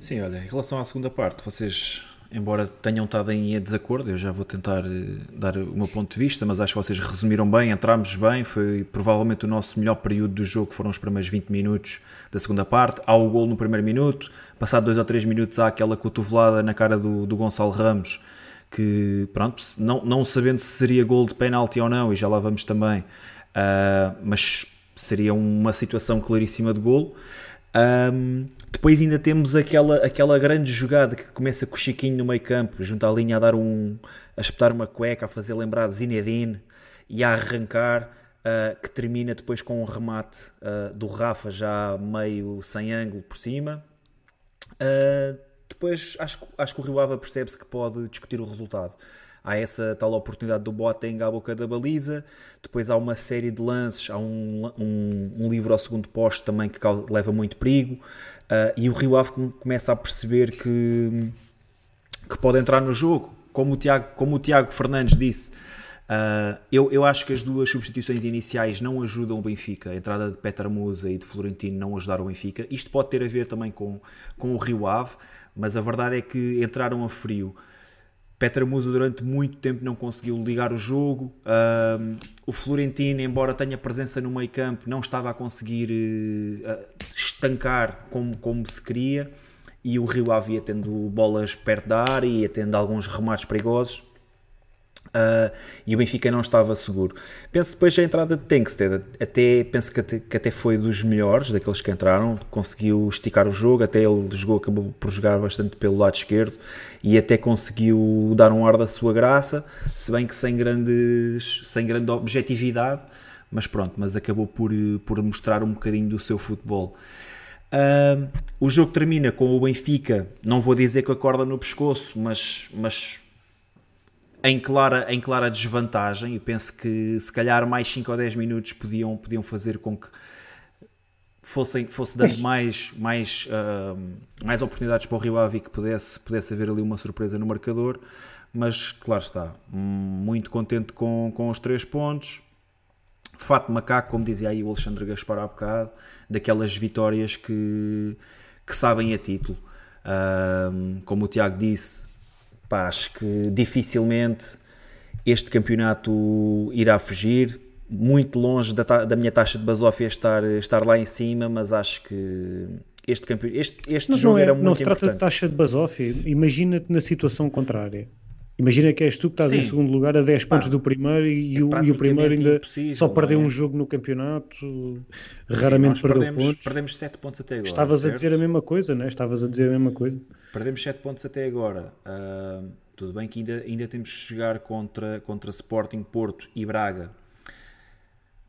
Sim, olha, em relação à segunda parte, vocês embora tenham estado em desacordo, eu já vou tentar eh, dar o meu ponto de vista, mas acho que vocês resumiram bem, entramos bem, foi provavelmente o nosso melhor período do jogo, foram os primeiros 20 minutos da segunda parte, há o gol no primeiro minuto, passado 2 ou 3 minutos há aquela cotovelada na cara do, do Gonçalo Ramos, que pronto, não, não sabendo se seria gol de penalti ou não, e já lá vamos também, uh, mas seria uma situação claríssima de gol. Um, depois ainda temos aquela, aquela grande jogada que começa com o Chiquinho no meio campo, junto à linha a dar um. a espetar uma cueca, a fazer lembrar Zinedine e a arrancar, uh, que termina depois com um remate uh, do Rafa já meio sem ângulo por cima. Uh, depois acho, acho que o Rio Ava percebe-se que pode discutir o resultado há essa tal oportunidade do Boateng à boca da baliza, depois há uma série de lances, há um, um, um livro ao segundo posto também que leva muito perigo, uh, e o Rio Ave começa a perceber que, que pode entrar no jogo, como o Tiago, como o Tiago Fernandes disse, Uh, eu, eu acho que as duas substituições iniciais não ajudam o Benfica. A entrada de Petra Musa e de Florentino não ajudaram o Benfica. Isto pode ter a ver também com, com o Rio Ave, mas a verdade é que entraram a frio. Petra Musa durante muito tempo não conseguiu ligar o jogo. Um, o Florentino, embora tenha presença no meio campo, não estava a conseguir uh, estancar como, como se queria. E o Rio Ave ia tendo bolas perto da área, ia tendo alguns remates perigosos. Uh, e o Benfica não estava seguro. Penso depois a entrada de Tankstead, até, penso que até, que até, foi dos melhores daqueles que entraram, conseguiu esticar o jogo, até ele jogou, acabou por jogar bastante pelo lado esquerdo e até conseguiu dar um ar da sua graça, se bem que sem, grandes, sem grande objetividade, mas pronto, mas acabou por, por mostrar um bocadinho do seu futebol. Uh, o jogo termina com o Benfica, não vou dizer com a corda no pescoço, mas, mas em clara, em clara desvantagem. E penso que se calhar mais 5 ou 10 minutos podiam, podiam fazer com que fossem, fosse dando mais, mais, uh, mais oportunidades para o Rio Ave que pudesse, pudesse haver ali uma surpresa no marcador. Mas claro está, muito contente com, com os três pontos. Fato macaco, como dizia aí o Alexandre Gaspar há bocado, daquelas vitórias que, que sabem a título. Uh, como o Tiago disse, pá, acho que dificilmente este campeonato irá fugir. Muito longe da, da minha taxa de basófia estar, estar lá em cima, mas acho que este, campe... este, este jogo é, era muito Não se importante. trata de taxa de basófia. Imagina-te na situação contrária. Imagina que és tu que estás Sim. em segundo lugar a 10 pontos do primeiro e, é o, e o primeiro ainda só perdeu é? um jogo no campeonato, raramente Sim, perdeu perdemos, pontos. Perdemos 7 pontos até agora. Estavas certo? a dizer a mesma coisa, né? Estavas a dizer a mesma coisa. Perdemos 7 pontos até agora. Uh, tudo bem que ainda, ainda temos que chegar contra, contra Sporting, Porto e Braga.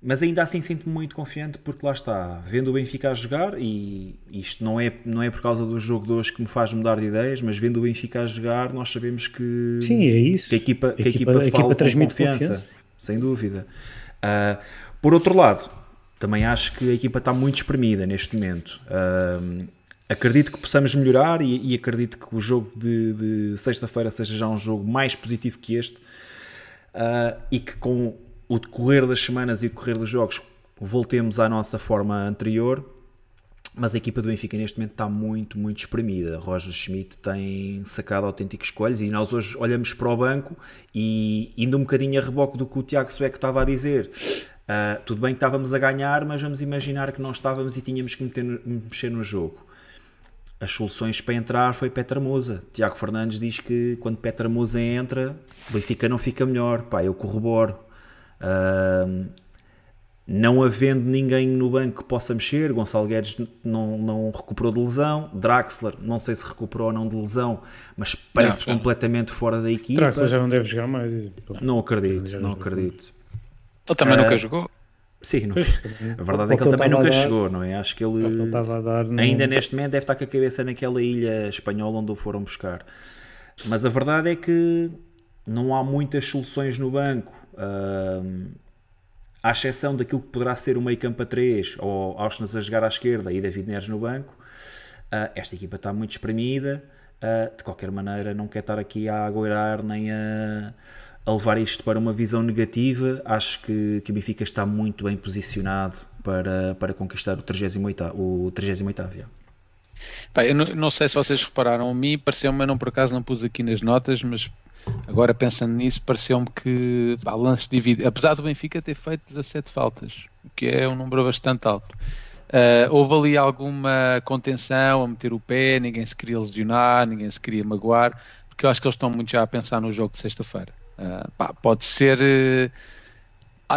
Mas ainda assim sinto-me muito confiante porque lá está, vendo o Benfica a jogar, e isto não é, não é por causa do jogo de hoje que me faz mudar de ideias, mas vendo o Benfica a jogar, nós sabemos que, Sim, é isso. que a equipa, que a equipa, a equipa, com confiança, confiança, sem dúvida. Uh, por outro lado, também acho que a equipa está muito espremida neste momento. Uh, acredito que possamos melhorar e, e acredito que o jogo de, de sexta-feira seja já um jogo mais positivo que este uh, e que com o decorrer das semanas e o decorrer dos jogos voltemos à nossa forma anterior. Mas a equipa do Benfica neste momento está muito, muito espremida. Roger Schmidt tem sacado autênticos coelhos e nós hoje olhamos para o banco e indo um bocadinho a reboque do que o Tiago Sueco estava a dizer. Uh, tudo bem que estávamos a ganhar, mas vamos imaginar que não estávamos e tínhamos que meter, mexer no jogo as soluções para entrar foi Petra Musa. Tiago Fernandes diz que quando Petra Musa entra, o Benfica não fica melhor. Pá, eu corroboro. Uh, não havendo ninguém no banco que possa mexer, Gonçalo Guedes não, não recuperou de lesão, Draxler não sei se recuperou ou não de lesão, mas parece não, completamente fora da equipa. Draxler já não deve jogar mais. Não acredito, não acredito. Ele também uh, nunca jogou. Sim, não. a verdade é que ele também nunca dar, chegou, não é? Acho que ele, ele dar, ainda neste momento deve estar com a cabeça naquela ilha espanhola onde o foram buscar. Mas a verdade é que não há muitas soluções no banco. Uh, à exceção daquilo que poderá ser o meio campo a 3 ou Auschwitz a jogar à esquerda e David Neres no banco, uh, esta equipa está muito espremida. Uh, de qualquer maneira, não quer estar aqui a agoirar nem a a levar isto para uma visão negativa, acho que, que o Benfica está muito bem posicionado para, para conquistar o 38 o 38 Eu não, não, sei se vocês repararam, a mim pareceu-me, não por acaso não pus aqui nas notas, mas agora pensando nisso, pareceu-me que pá, lance dividido, apesar do Benfica ter feito 17 faltas, o que é um número bastante alto. Uh, houve ali alguma contenção a meter o pé, ninguém se queria lesionar, ninguém se queria magoar, porque eu acho que eles estão muito já a pensar no jogo de sexta-feira. Uh, pode ser. Uh,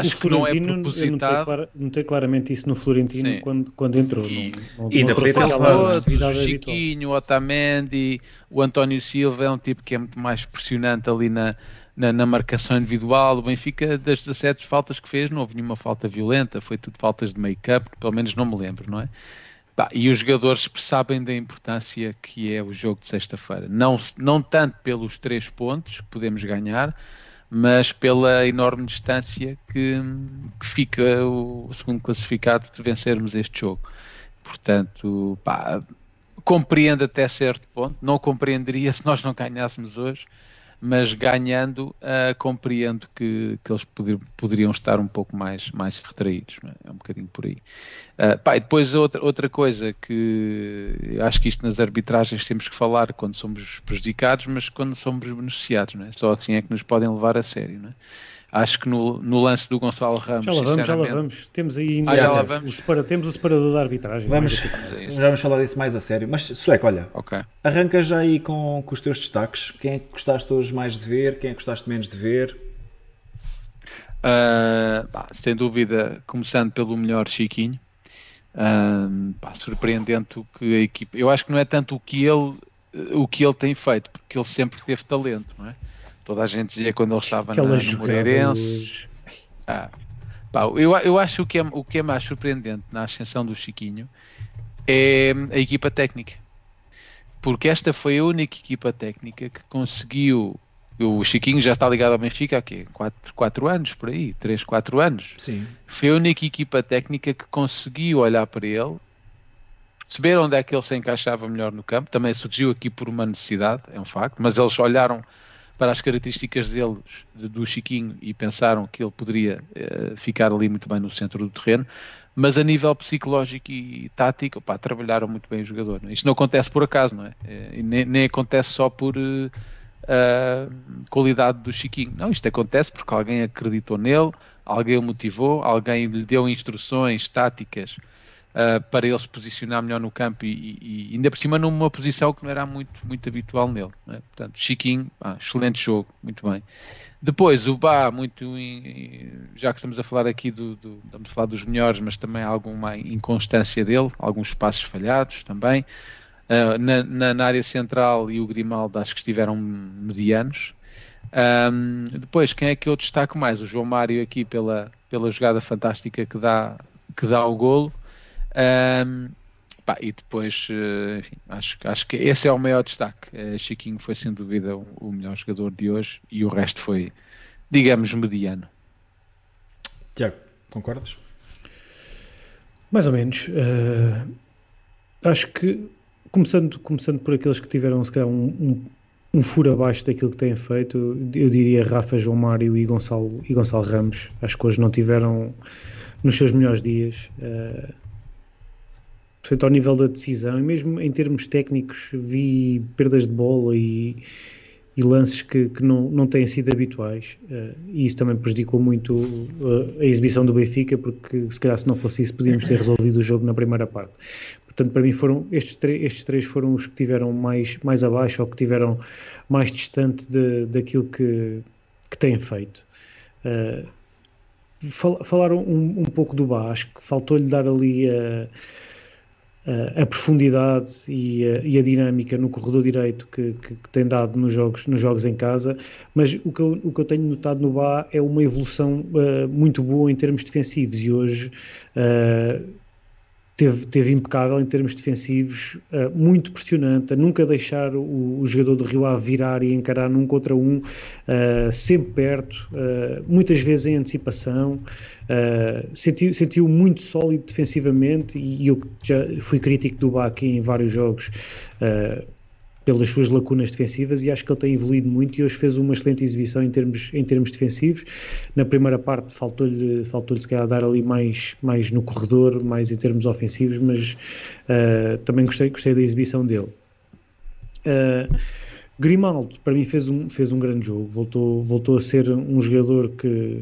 acho que não é propositado. Eu notei, claramente isso no Florentino quando, quando entrou. E, não, não, e não o Chiquinho, o Otamendi, o António Silva é um tipo que é muito mais pressionante ali na, na, na, marcação individual. O Benfica, das 17 faltas que fez, não houve nenhuma falta violenta, foi tudo faltas de make-up, pelo menos não me lembro, não é? Bah, e os jogadores sabem da importância que é o jogo de sexta-feira. Não, não tanto pelos três pontos que podemos ganhar, mas pela enorme distância que, que fica o segundo classificado de vencermos este jogo. Portanto, pá, compreendo até certo ponto. Não compreenderia se nós não ganhássemos hoje, mas ganhando, uh, compreendo que, que eles poder, poderiam estar um pouco mais, mais retraídos. É? é? um bocadinho por aí. Uh, pá, e depois outra, outra coisa que acho que isto nas arbitragens temos que falar quando somos prejudicados, mas quando somos beneficiados. É? Só assim é que nos podem levar a sério. Não é? Acho que no, no lance do Gonçalo Ramos, já lá vamos, já lá vamos. Temos aí ainda ah, já lá vamos. O separa, temos o separador da arbitragem. Vamos, já vamos falar disso mais a sério. Mas Sueco, olha, okay. arranca já aí com, com os teus destaques. Quem é que gostaste hoje mais de ver? Quem é que gostaste menos de ver? Uh, pá, sem dúvida, começando pelo melhor Chiquinho. Uh, pá, surpreendente o que a equipa. Eu acho que não é tanto o que ele o que ele tem feito, porque ele sempre teve talento, não é? Toda a gente dizia quando ele estava na, no Moreirense. Ah, pá, eu, eu acho que o que, é, o que é mais surpreendente na ascensão do Chiquinho é a equipa técnica. Porque esta foi a única equipa técnica que conseguiu o Chiquinho já está ligado ao Benfica há quê? 4, 4 anos, por aí, 3, 4 anos. Sim. Foi a única equipa técnica que conseguiu olhar para ele, perceber onde é que ele se encaixava melhor no campo. Também surgiu aqui por uma necessidade, é um facto, mas eles olharam para as características deles, do Chiquinho, e pensaram que ele poderia uh, ficar ali muito bem no centro do terreno. Mas a nível psicológico e tático, pá, trabalharam muito bem o jogador. Isto não acontece por acaso, não é? Eh, nem, nem acontece só por. Uh, qualidade do Chiquinho. Não, isto acontece porque alguém acreditou nele, alguém o motivou, alguém lhe deu instruções táticas uh, para ele se posicionar melhor no campo e, e, ainda por cima numa posição que não era muito, muito habitual nele. É? Portanto, Chiquinho, ah, excelente jogo, muito bem. Depois o Bá, muito já que estamos a falar aqui do, do, estamos a falar dos melhores, mas também alguma inconstância dele, alguns passos falhados também. Uh, na, na, na, área central e o Grimaldo acho que estiveram medianos. Um, depois, quem é que eu destaco mais? O João Mário aqui pela, pela jogada fantástica que dá, que dá o golo. Um, pá, e depois, uh, enfim, acho, acho que esse é o maior destaque. Uh, Chiquinho foi sem dúvida o, o, melhor jogador de hoje e o resto foi, digamos, mediano. Tiago, concordas? Mais ou menos. Uh, acho que começando, começando por aqueles que tiveram se calhar um, um, um, furo abaixo daquilo que têm feito, eu diria Rafa, João Mário e Gonçalo, e Gonçalo Ramos. Acho que hoje não tiveram nos seus melhores dias. Uh, portanto, ao nível da decisão, e mesmo em termos técnicos, vi perdas de bola e, e lances que, que, não, não têm sido habituais. Uh, e isso também prejudicou muito uh, a exibição do Benfica, porque se calhar se não fosse isso, podíamos ter resolvido o jogo na primeira parte. Portanto, para mim foram estes, estes três foram os que tiveram mais, mais abaixo ou que tiveram mais distante de, daquilo que, que têm feito. Uh, fal, falaram um, um, pouco do Bá, acho que faltou-lhe dar ali a, a, profundidade e a, e a, dinâmica no corredor direito que, que, que, tem dado nos jogos, nos jogos em casa, mas o que eu, o que eu tenho notado no Bá é uma evolução uh, muito boa em termos defensivos. E hoje uh, teve, teve impecável em termos defensivos, uh, muito pressionante, a nunca deixar o, o, jogador do Rio Ave virar e encarar num contra um, uh, sempre perto, uh, muitas vezes em antecipação, sentiu, sentiu muito sólido defensivamente e, e eu já fui crítico do Baki em vários jogos pelas suas lacunas defensivas e acho que ele tem evoluído muito e hoje fez uma excelente exibição em termos, em termos defensivos. Na primeira parte faltou-lhe faltou se calhar dar ali mais, mais no corredor, mais em termos ofensivos, mas uh, também gostei, gostei da exibição dele. Uh, Grimaldo, para mim, fez um, fez um grande jogo, voltou, voltou a ser um jogador que,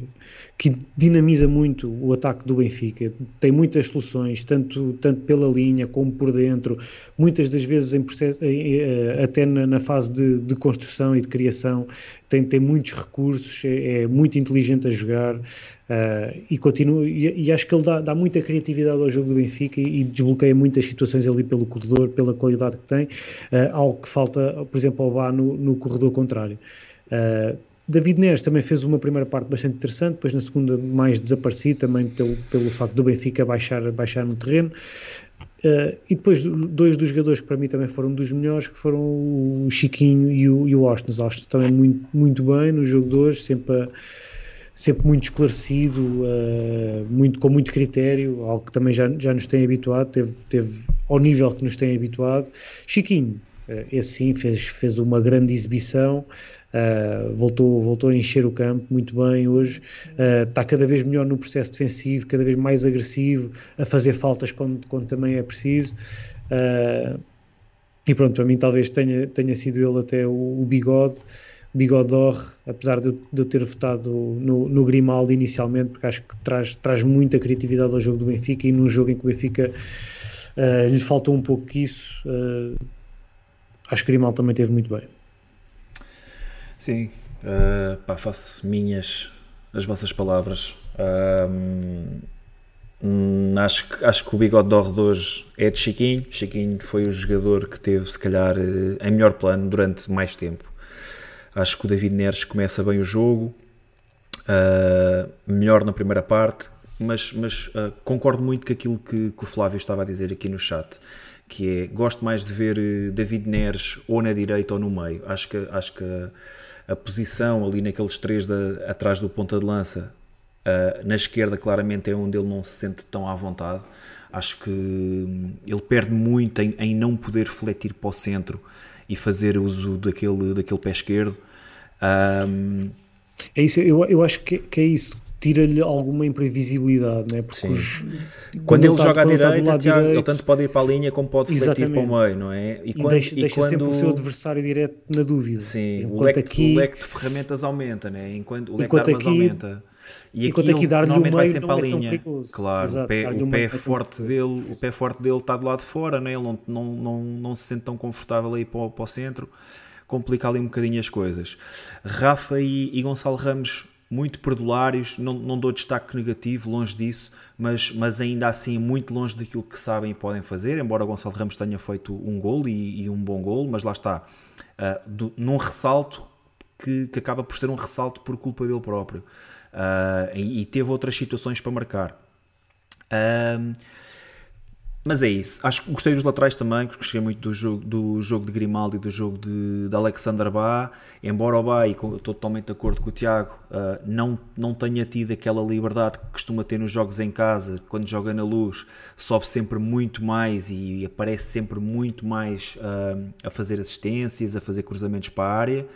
que dinamiza muito o ataque do Benfica, tem muitas soluções, tanto, tanto pela linha como por dentro, muitas das vezes em processo, eh, até na, na fase de, de, construção e de criação, tem, tem muitos recursos, é, é muito inteligente a jogar. Uh, e, continua, e, e, acho que ele dá, dá, muita criatividade ao jogo do Benfica e, e, desbloqueia muitas situações ali pelo corredor, pela qualidade que tem, uh, algo que falta, por exemplo, ao Bá no, no corredor contrário. Uh, David Neres também fez uma primeira parte bastante interessante, depois na segunda mais desaparecido também pelo, pelo facto do Benfica baixar, baixar no terreno. Uh, e depois dois dos jogadores que para mim também foram dos melhores, que foram o Chiquinho e o, e o Austin. Austin também muito, muito bem no jogo de hoje, sempre sempre muito esclarecido, uh, muito, com muito critério, algo que também já, já nos tem habituado, teve, teve ao nível que nos tem habituado. Chiquinho, uh, esse sim, fez, fez uma grande exibição, uh, voltou, voltou a encher o campo muito bem hoje, está cada vez melhor no processo defensivo, cada vez mais agressivo, a fazer faltas quando, quando também é preciso. e pronto, para mim talvez tenha, tenha sido ele até o, o bigode. Bigodor, apesar de eu, ter votado no, no Grimaldo inicialmente, porque acho que traz, traz muita criatividade ao jogo do Benfica e num jogo em que o Benfica uh, lhe faltou um pouco isso, uh, acho que Grimaldo também teve muito bem. Sim, uh, pá, faço minhas as vossas palavras. Um, acho, que, acho que o bigode de de hoje é de Chiquinho. Chiquinho foi o jogador que teve, se calhar, eh, em melhor plano durante mais tempo. Acho que o David Neres começa bem o jogo, uh, melhor na primeira parte, mas, mas uh, concordo muito com aquilo que, que, o Flávio estava a dizer aqui no chat, que é, gosto mais de ver eh, David Neres ou na direita ou no meio. Acho que, acho que a, posição ali naqueles três atrás do ponta de lança, uh, na esquerda claramente é onde ele não se sente tão à vontade. Acho que hum, ele perde muito em, em não poder fletir para o centro e fazer uso daquele, daquele pé esquerdo. Um, é isso, eu, eu acho que, que é isso tira-lhe alguma imprevisibilidade, né? Porque os, quando, quando, ele, ele joga à direita, Tiago, direito, ele tanto pode ir para a linha como pode fletir para o meio, não é? E, e quando, deixa, e deixa quando... sempre o seu adversário direto na dúvida. Sim, o leque, aqui, o leque, de ferramentas aumenta, né? Enquanto o leque enquanto de armas aqui, aumenta. E enquanto aqui, aqui dar-lhe o meio vai sempre a é linha. Claro, Exato, o pé, o pé forte dele, o pé forte dele está do lado de fora, né? ele não, não, não, não se sente tão confortável aí para, para o centro complica ali um bocadinho as coisas. Rafa e, e Gonçalo Ramos muito perdulários, não, não dou destaque negativo, longe disso, mas, mas ainda assim muito longe daquilo que sabem e podem fazer, embora Gonçalo Ramos tenha feito um gol e, e um bom gol, mas lá está, uh, do, num ressalto que, que, acaba por ser um ressalto por culpa dele próprio, uh, e, e, teve outras situações para marcar. Uh, mas é isso. Acho que gostei dos laterais também, gostei muito do jogo, do jogo de Grimaldi e do jogo de, de Alexander Bá. Embora o Bá, e estou totalmente de acordo com o Tiago, uh, não, não tenha tido aquela liberdade que costuma ter nos jogos em casa, quando joga na luz, sobe sempre muito mais e aparece sempre muito mais uh, a fazer assistências, a fazer cruzamentos para a área.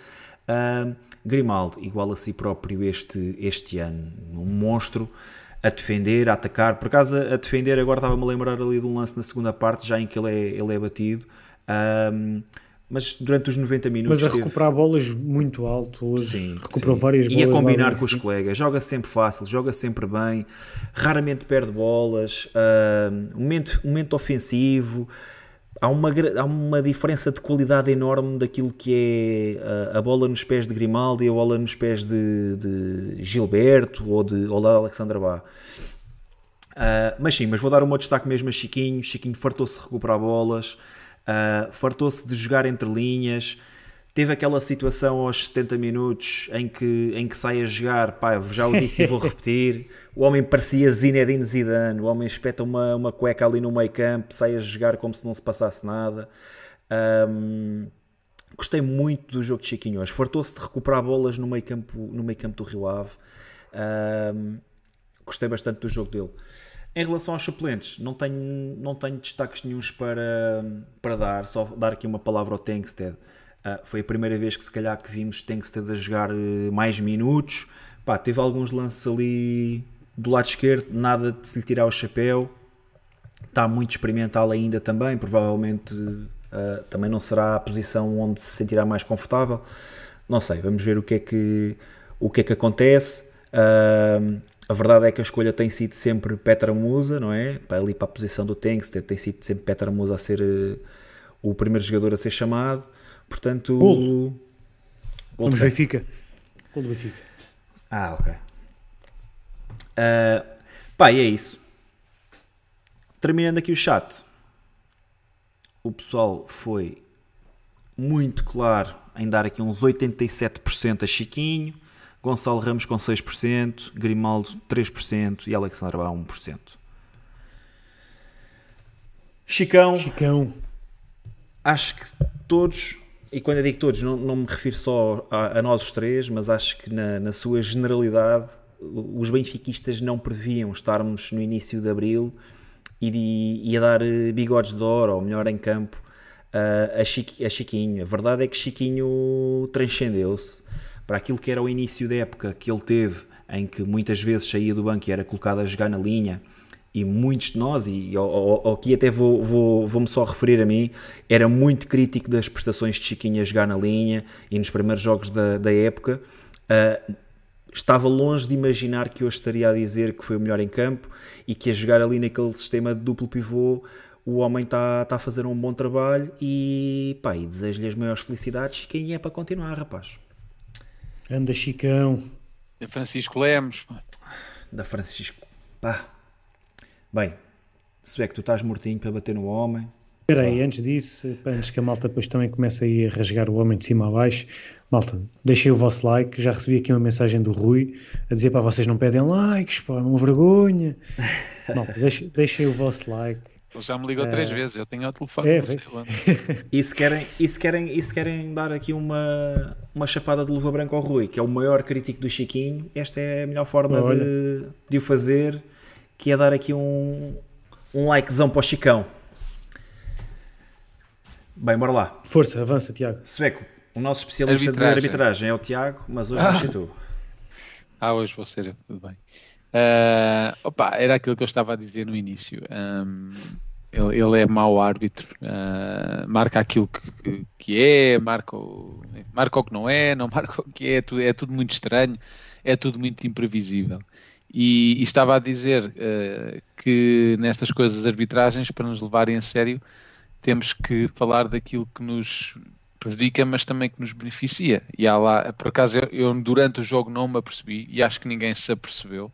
Uh, Grimaldi, igual a si próprio este, este ano, um monstro a defender, a atacar. Por acaso, a defender, agora estava-me a lembrar ali de um lance na segunda parte, já em que ele é, ele é batido. Um, mas durante os 90 minutos. Mas a recuperar bolas muito alto, hoje sim, recuperou sim. várias bolas. E a combinar com os colegas, joga sempre fácil, joga sempre bem, raramente perde bolas, um momento, momento ofensivo há uma, há uma diferença de qualidade enorme daquilo que é a, a bola nos pés de Grimaldi e a bola nos pés de, de Gilberto ou de, ou de Alexandre Bá. Uh, mas sim, mas vou dar um meu destaque mesmo a Chiquinho. Chiquinho fartou-se de recuperar bolas, uh, fartou-se de jogar entre linhas, Teve aquela situação aos 70 minutos em que, em que sai a jogar, pá, já o disse e vou repetir. O homem parecia Zinedine Zidane, o homem espeta uma, uma cueca ali no meio campo, sai a jogar como se não se passasse nada. Um, gostei muito do jogo de Chiquinho hoje. Fartou-se de recuperar bolas no meio campo, no meio campo do Rio Ave. Um, gostei bastante do jogo dele. Em relação aos suplentes, não tenho, não tenho destaques nenhums para, para dar, só dar aqui uma palavra ao Tankstead. Uh, foi a primeira vez que se calhar que vimos Tankstead a jogar uh, mais minutos. Pá, teve alguns lances ali do lado esquerdo, nada de se lhe tirar o chapéu. Está muito experimental ainda também, provavelmente uh, também não será a posição onde se sentirá mais confortável. Não sei, vamos ver o que é que, o que, é que acontece. a verdade é que a escolha tem sido sempre Petra Musa, não é? Ali para a posição do Tankstead tem sido sempre Petra Musa a ser o primeiro jogador a ser chamado. Portanto. Gol. Vamos Benfica. Gol do Benfica. Ah, ok. Uh, pá, e é isso. Terminando aqui o chat. O pessoal foi muito claro em dar aqui uns 87% a Chiquinho, Gonçalo Ramos com 6%, Grimaldo 3% e Alexandre Bá 1%. Chicão. Chicão. Acho que todos e quando eu digo todos, não, não me refiro só a, a, nós os três, mas acho que na, na, sua generalidade os benfiquistas não previam estarmos no início de abril e, e a dar eh, bigodes de ouro, ou melhor, em campo, a, Chiqui, a Chiquinho. A verdade é que Chiquinho transcendeu-se para aquilo que era o início da época que ele teve, em que muitas vezes saía do banco e era colocado a jogar na linha e muitos de nós, e aqui até vou, vou, vou-me só referir a mim, era muito crítico das prestações de Chiquinha a jogar na linha e nos primeiros jogos da, da época. Uh, estava longe de imaginar que eu estaria a dizer que foi o melhor em campo e que a jogar ali naquele sistema de duplo pivô o homem está tá a fazer um bom trabalho e, pá, e desejo-lhe as maiores felicidades e quem é para continuar, rapaz. Anda Chicão. Da Francisco Lemos. Da Francisco. Pá. Bem, se é que tu estás mortinho para bater no homem. Espera aí, antes disso, antes que a malta depois também comece aí a rasgar o homem de cima a baixo, malta, deixem o vosso like, já recebi aqui uma mensagem do Rui a dizer para vocês não pedem likes, pá, uma vergonha. malta, deixem, deixem o vosso like. Ele já me ligou é... três vezes, eu tenho o telefone. É, e, se querem, e, se querem, e se querem dar aqui uma, uma chapada de luva branca ao Rui, que é o maior crítico do Chiquinho, esta é a melhor forma de, de o fazer, que é dar aqui um, um likezão para o Chicão. Bem, bora lá. Força, avança, Tiago. Sueco, o nosso especialista arbitragem. de arbitragem é o Tiago, mas hoje ah. vais ser tu. Ah, hoje vou ser, tudo bem. Uh, opa, era aquilo que eu estava a dizer no início. Um, ele, ele, é mau árbitro, uh, marca aquilo que, que é, marca o, marca o que não é, não marca o que é, é tudo, é tudo muito estranho, é tudo muito imprevisível. E, e estava a dizer uh, que nestas coisas, arbitragens, para nos levarem a sério, temos que falar daquilo que nos prejudica, mas também que nos beneficia. E há lá, por acaso, eu, eu durante o jogo não me apercebi e acho que ninguém se apercebeu.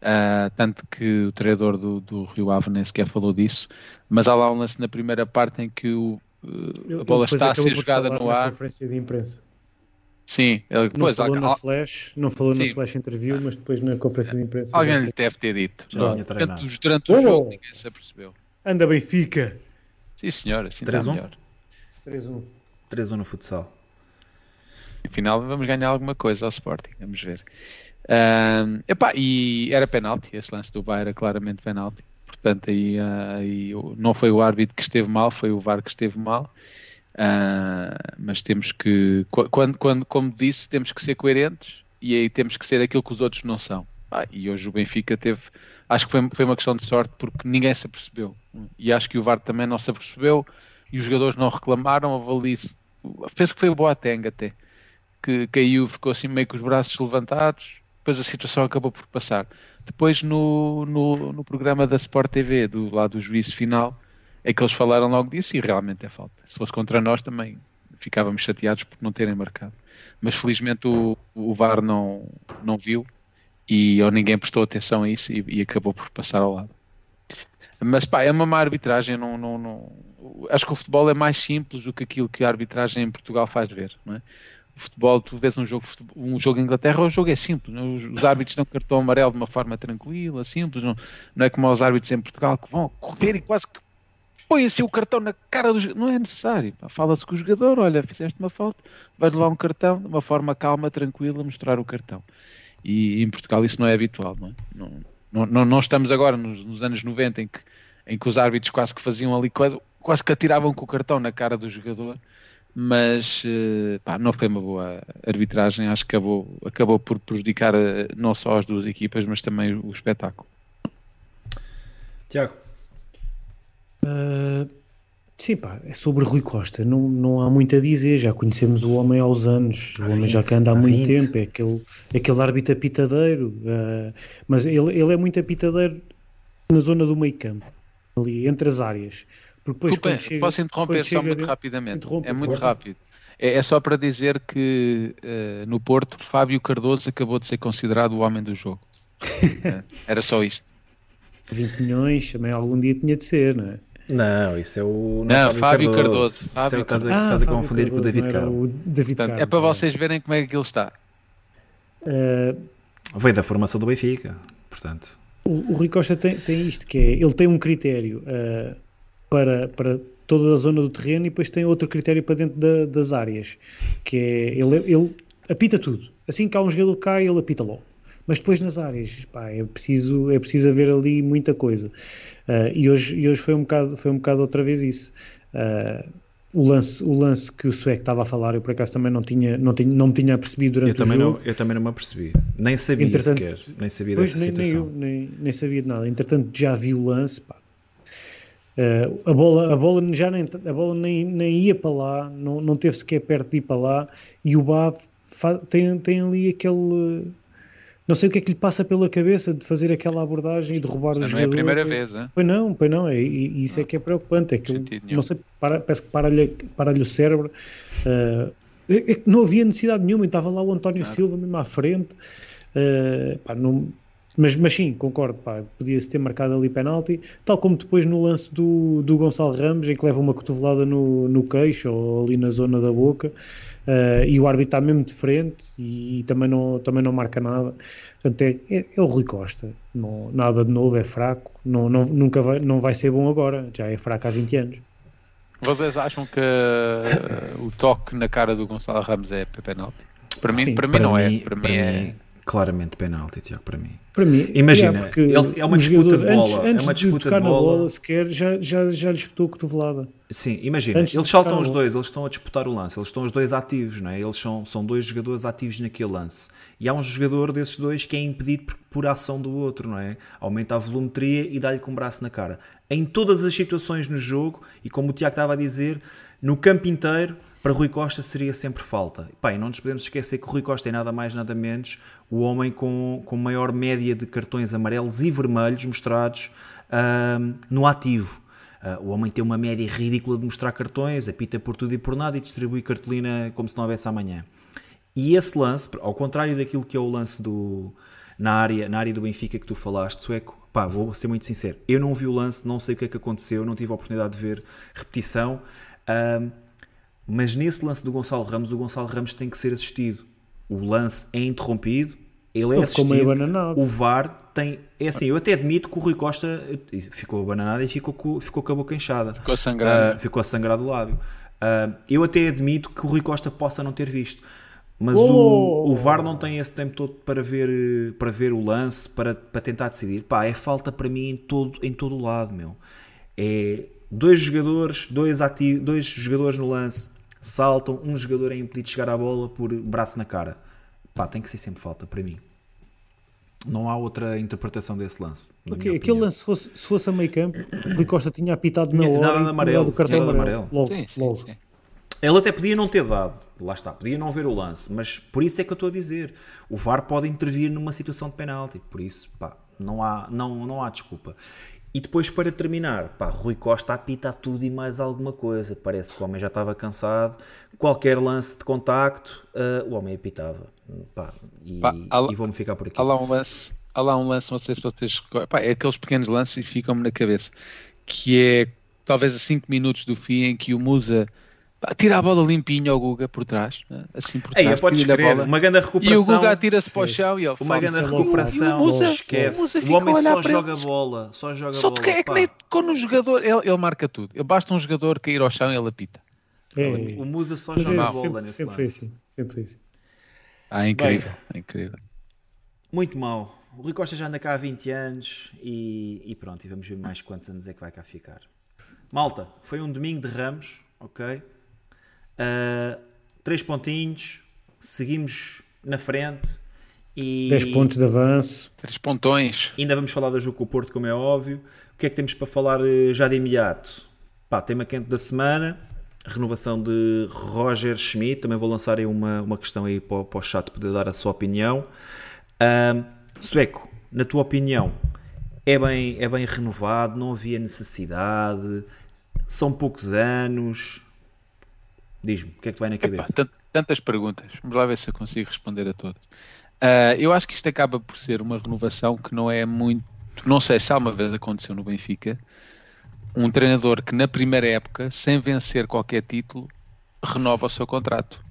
Uh, tanto que o treinador do, do Rio Ave nem sequer falou disso, mas há lá um lance na primeira parte em que o, uh, a bola está a ser jogada no ar. conferência de imprensa. Sim, ele depois não falou há, na flash, não falou sim. na flash interview, mas depois na conferência de imprensa. Alguém lhe deve ter dito. Durante, durante, o oh! jogo ninguém se apercebeu. Anda Benfica. Sim, senhor, assim 3 está melhor. 3-1. 3-1 no futsal. Afinal, vamos ganhar alguma coisa ao Sporting, vamos ver. Um, epá, e era penalti, esse lance do VAR era claramente penalti. Portanto, aí, uh, aí, não foi o árbitro que esteve mal, foi o VAR que esteve mal. Uh, mas temos que, quando, quando, como disse, temos que ser coerentes e aí temos que ser aquilo que os outros não são. Ah, e hoje o Benfica teve, acho que foi, foi uma questão de sorte porque ninguém se apercebeu. E acho que o VAR também não se apercebeu e os jogadores não reclamaram. Ali, penso que foi o Boateng até, que caiu, ficou assim meio com os braços levantados. Depois a situação acabou por passar. Depois no, no, no programa da Sport TV, do lado do juízo final, é que eles falaram logo disso e realmente é falta. Se fosse contra nós também ficávamos chateados por não terem marcado. Mas felizmente o, o VAR não, não viu e ou ninguém prestou atenção a isso e, e, acabou por passar ao lado. Mas pá, é uma má arbitragem. Não, não, não, acho que o futebol é mais simples do que aquilo que a arbitragem em Portugal faz ver. Não é? O futebol, tu vês um jogo, um jogo em Inglaterra, o jogo é simples. É? Os, os, árbitros dão cartão amarelo de uma forma tranquila, simples. Não, não é como os árbitros em Portugal que vão correr e quase que põe assim o cartão na cara do Não é necessário. Fala-se com o jogador: olha, fizeste uma falta, vais levar um cartão de uma forma calma, tranquila, mostrar o cartão e, em Portugal isso não é habitual, não é? Não, não, não estamos agora nos, nos, anos 90 em que, em que os árbitros quase que faziam ali quase, quase que atiravam com o cartão na cara do jogador, mas eh, pá, não foi uma boa arbitragem, acho que acabou, acabou por prejudicar eh, não só as duas equipas, mas também o espetáculo. Tiago. Uh, Sim, pá, é sobre Rui Costa, não, não há muito a dizer, já conhecemos o homem aos anos, há o homem 20, já que anda há, há muito 20. tempo, é aquele, é aquele árbitro apitadeiro, uh, mas ele, ele é muito apitadeiro na zona do meio campo, ali, entre as áreas. Depois, chega, posso interromper só muito rapidamente? É muito força. rápido. É, é, só para dizer que uh, no Porto, Fábio Cardoso acabou de ser considerado o homem do jogo. uh, era só isto. 20 milhões, também algum dia tinha de ser, não é? Não, isso é o. Não, não Fábio, Cardoso. Cardoso. Fábio é, estás, a, ah, estás a confundir Cardoso, com o David Carmo. É para vocês verem como é que ele está. Uh, Veio da formação do Benfica, portanto. O, o Rui Costa tem, tem isto, que é, ele tem um critério uh, para, para toda a zona do terreno e depois tem outro critério para dentro da, das áreas, que é, ele, ele apita tudo. Assim que há um jogador que cai, ele apita logo mas depois nas áreas, pá, é preciso, é preciso haver ali muita coisa. Uh, e, hoje, e hoje foi um bocado, foi um bocado outra vez isso. Uh, o lance, o lance que o Sueco estava a falar, eu por acaso também não tinha, não tinha, não me tinha percebido durante eu o jogo. Não, eu também não me apercebi, nem sabia Entretanto, sequer, nem sabia dessa nem, situação. Nem, eu, nem, nem sabia de nada. Entretanto, já vi o lance, pá. Uh, a bola, a bola já nem, a bola nem, nem ia para lá, não, não teve sequer perto de ir para lá, e o Bab tem, tem ali aquele não sei o que é que lhe passa pela cabeça de fazer aquela abordagem e de roubar o jogador. Não é a primeira vez, hein? Pois não, pois não, é, e, isso é que é preocupante. É que não sei, para, parece que para-lhe para o cérebro. Uh, é, é não havia necessidade nenhuma, estava lá o António Silva mesmo à frente. Uh, pá, não, mas, mas sim, concordo, podia-se ter marcado ali penalti, tal como depois no lance do, do Gonçalo Ramos, em que leva uma cotovelada no, no queixo ou ali na zona da boca, uh, e o árbitro está mesmo de frente e, e, também, não, também não marca nada. Portanto, é, é, é o Rui Costa, não, nada de novo, é fraco, não, não, nunca vai, não vai ser bom agora, já é fraco há 20 anos. Vocês acham que uh, o toque na cara do Gonçalo Ramos é penalti? Para mim, para mim para não é. mim, é. Para, para mim é claramente penalti, Tiago, para mim. Para mim, imagina, é, ele, é uma disputa de bola, antes, antes é uma disputa de, de bola. bola sequer, já, já, já lhe disputou cotovelada. Sim, imagina, antes eles saltam os dois, eles estão a disputar o lance, eles estão os dois ativos, não é? Eles são, são dois jogadores ativos naquele lance. E há um jogador desses dois que é impedido por, por ação do outro, não é? Aumenta a volumetria e dá-lhe com o braço na cara. Em todas as situações no jogo, e como o Tiago estava a dizer, no campo inteiro, para Rui Costa seria sempre falta. Pai, não nos podemos esquecer que Rui Costa é nada mais nada menos o homem com, com maior média de cartões amarelos e vermelhos mostrados uh, no ativo. Uh, o homem tem uma média ridícula de mostrar cartões, apita por tudo e por nada e distribui cartolina como se não houvesse amanhã. E esse lance, ao contrário daquilo que é o lance do, na, área, na área do Benfica que tu falaste, Sueco, pá, vou ser muito sincero, eu não vi o lance, não sei o que é que aconteceu, não tive a oportunidade de ver repetição. Mas nesse lance do Gonçalo Ramos, o Gonçalo Ramos tem que ser assistido. O lance é interrompido, ele é ele assistido. O VAR tem. É assim, eu até admito que o Rui Costa ficou bananado e ficou com, ficou com a boca inchada. Ficou sangrado. Uh, ficou a sangrar do lábio. Uh, eu até admito que o Rui Costa possa não ter visto. Mas oh! o, o VAR não tem esse tempo todo para ver, para ver o lance, para, para tentar decidir. Pá, é falta para mim em todo, em todo o lado, meu. É dois jogadores, dois, ativos, dois jogadores no lance saltam, um jogador é impedido de chegar à bola por braço na cara. Pá, tem que ser sempre falta para mim. Não há outra interpretação desse lance. Okay, aquele lance, se fosse, se fosse a meio campo, o Rui Costa tinha apitado na hora nada de amarelo, do cartão amarelo. amarelo. Logo, sim, sim, logo. Sim. Ele até podia não ter dado, lá está, podia não ver o lance, mas por isso é que eu estou a dizer. O VAR pode intervir numa situação de penalti, por isso, pá, não há, não, não há desculpa. E depois, para terminar, pá, Rui Costa apita tudo e mais alguma coisa. Parece que o homem já estava cansado. Qualquer lance de contacto, uh, o homem apitava. Pá, e, e vou-me ficar por aqui. Há lá um lance, há lá um lance não sei se vocês pá, é aqueles pequenos lances e ficam-me na cabeça. Que é talvez a 5 minutos do fim em que o Musa Tira a bola limpinho ao Guga por trás, né? assim por trás. Ei, podes crer, uma grande recuperação. E o Guga atira-se para o chão e ele Uma grande recuperação, o, esquece. O, o homem só joga bola, só joga só bola. Só é que nem quando o jogador, ele, ele marca tudo. Basta um jogador cair ao chão e ele apita. É, o Musa só joga é, bola sempre, nesse sempre lance. Assim, sempre assim. Ah, é incrível, Bem, é incrível. Muito mal. O Rui Costa já anda cá há 20 anos e, e pronto, e vamos ver mais quantos anos é que vai cá ficar. Malta, foi um domingo de ramos, ok? Uh, três pontinhos, seguimos na frente. E 10 pontos de avanço. Três pontões. Ainda vamos falar da jogo com o Porto, como é óbvio. O que é que temos para falar eh, já de imediato? Pá, tema quente da semana. Renovação de Roger Schmidt. Também vou lançar aí uma, uma questão aí para, para o chat poder dar a sua opinião. Uh, Sueco, na tua opinião, é bem, é bem renovado? Não havia necessidade? São poucos anos? Diz-me, o que é que vai na cabeça? Epá, tantas perguntas, vamos lá ver se eu consigo responder a todas. Uh, eu acho que isto acaba por ser uma renovação que não é muito. Não sei se alguma vez aconteceu no Benfica. Um treinador que na primeira época, sem vencer qualquer título, renova o seu contrato.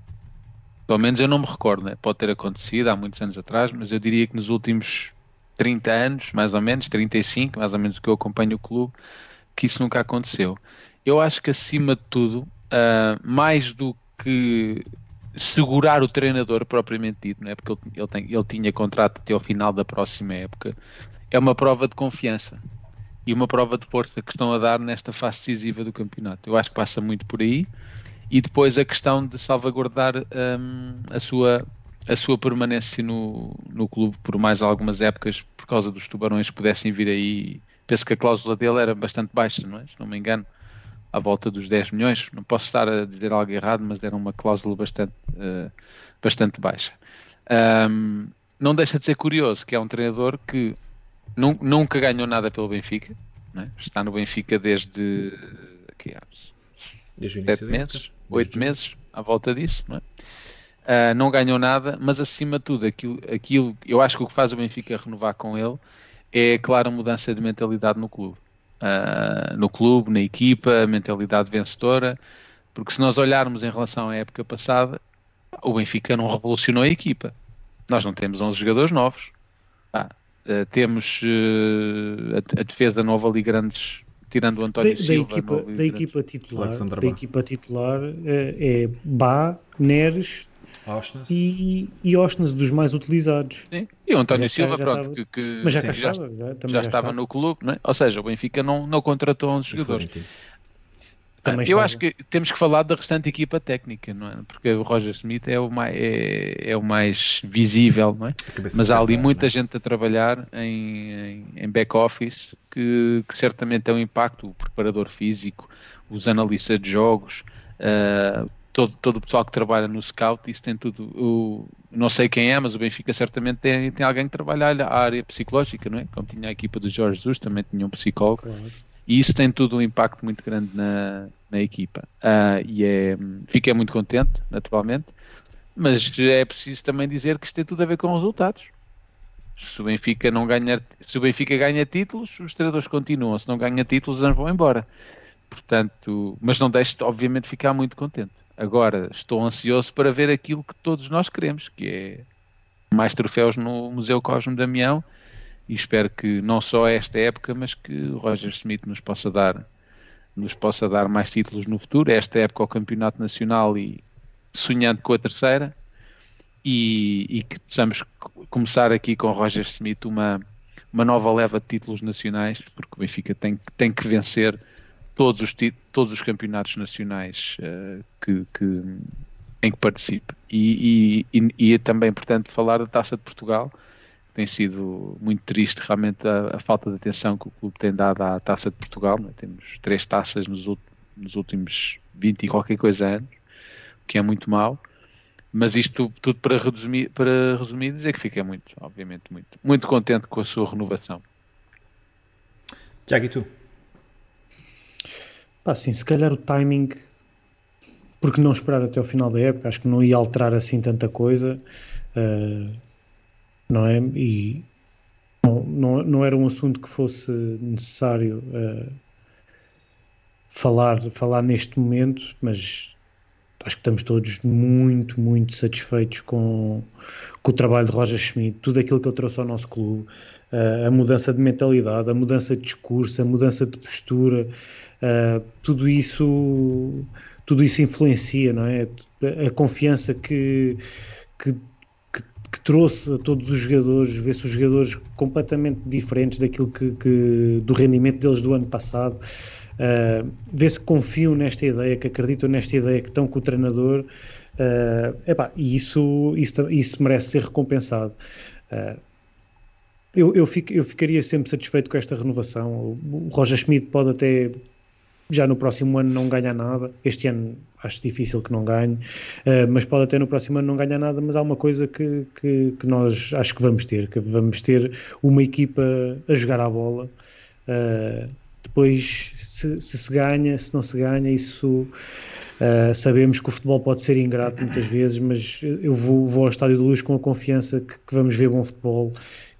Pelo menos eu não me recordo, né? pode ter acontecido há muitos anos atrás, mas eu diria que nos últimos 30 anos, mais ou menos, 35, mais ou menos que eu acompanho o clube, que isso nunca aconteceu. Eu acho que acima de tudo, uh, mais do que segurar o treinador propriamente dito, não é? porque ele, ele, tem, ele tinha contrato até ao final da próxima época, é uma prova de confiança e uma prova de força que estão a dar nesta fase decisiva do campeonato. Eu acho que passa muito por aí e depois a questão de salvaguardar um, a, sua, a sua permanência no, no clube por mais algumas épocas por causa dos tubarões que pudessem vir aí. Penso que a cláusula dele era bastante baixa, não é? Se não me engano à volta dos 10 milhões. Não posso estar a dizer algo errado, mas era uma cláusula bastante, uh, bastante baixa. Um, não deixa de ser curioso que é um treinador que nunca ganhou nada pelo Benfica, é? está no Benfica desde aqui há desde 7 meses, 8 meses, à volta disso, não é? Uh, não ganhou nada, mas acima de tudo, aquilo, aquilo, eu acho que o que faz o Benfica renovar com ele é, claro, a mudança de mentalidade no clube. Uh, no clube, na equipa, a mentalidade vencedora, porque se nós olharmos em relação à época passada, o Benfica não revolucionou a equipa. Nós não temos 11 jogadores novos. Ah, uh, temos uh, a, a, defesa nova ali grandes, tirando o António da, Silva. Da equipa, da equipa titular, da equipa titular é, é Bá, Neres, e, e dos mais utilizados. Sim. E o António já, Silva, já pronto, estava... que, que, mas já, sim, já, estava, já, já estava no clube, não é? ou seja, o Benfica não, não contratou 11 jogadores. Também eu estava. acho que temos que falar da restante equipa técnica, não é? Porque o Roger Smith é o mais, é, é o mais visível, não é? Mas há ali muita é? gente a trabalhar em, em, em back-office que, que, certamente tem um impacto. O preparador físico, os analistas de jogos, uh, todo, todo o pessoal que trabalha no Scout, isso tem tudo. O, não sei quem é, mas o Benfica certamente tem, tem alguém que trabalha a área psicológica, não é? Como tinha a equipa do Jorge Jesus, também tinha um psicólogo. Claro. E isso tem tudo um impacto muito grande na, na equipa. Uh, e é, fiquei muito contente, naturalmente, mas é preciso também dizer que isto tem tudo a ver com resultados. Se o Benfica não ganhar, se o Benfica ganha títulos, os treinadores continuam. Se não ganha títulos, eles vão embora. Portanto, mas não deixe, obviamente, ficar muito contente. Agora, estou ansioso para ver aquilo que todos nós queremos, que é mais troféus no Museu Cosme Damião. E espero que não só esta época, mas que o Roger Smith nos possa dar nos possa dar mais títulos no futuro, esta época ao Campeonato Nacional e sonhando com a terceira. E, e que possamos começar aqui com o Roger Smith uma, uma nova leva de títulos nacionais, porque o Benfica tem, tem que vencer todos os, todos os campeonatos nacionais uh, que, que, em que participe. E, e, e, é também, portanto, falar da Taça de Portugal, tem sido muito triste realmente a, a, falta de atenção que o clube tem dado à Taça de Portugal. Né? Temos três taças nos, nos, últimos 20 e qualquer coisa anos, o que é muito mau. Mas isto tudo para resumir, para resumir dizer que fiquei muito, obviamente, muito, muito contente com a sua renovação. Tiago, e tu? Ah, sim, se calhar o timing, porque não esperar até o final da época, acho que não ia alterar assim tanta coisa. Uh, não é? E não, não, não era um assunto que fosse necessário uh, falar, falar neste momento, mas acho que estamos todos muito, muito satisfeitos com, com o trabalho de Roger Schmidt, tudo aquilo que ele trouxe ao nosso clube, uh, a mudança de mentalidade, a mudança de discurso, a mudança de postura, uh, tudo isso tudo isso influencia, não é? A confiança que, que que trouxe a todos os jogadores, vê-se os jogadores completamente diferentes daquilo que, que do rendimento deles do ano passado. Uh, vê-se que confiam nesta ideia, que acreditam nesta ideia, que estão com o treinador. Uh, epá, e isso, isso, isso merece ser recompensado. Uh, eu, eu, fico, eu ficaria sempre satisfeito com esta renovação. O Roger Schmidt pode até já no próximo ano não ganha nada. Este ano acho difícil que não ganhe, uh, mas pode até no próximo ano não ganhar nada. Mas há uma coisa que, que, que, nós acho que vamos ter: que vamos ter uma equipa a jogar à bola. Depois, se, se, se ganha, se não se ganha, isso. Uh, sabemos que o futebol pode ser ingrato muitas vezes, mas eu vou, vou ao Estádio de Luz com a confiança que, que vamos ver bom futebol,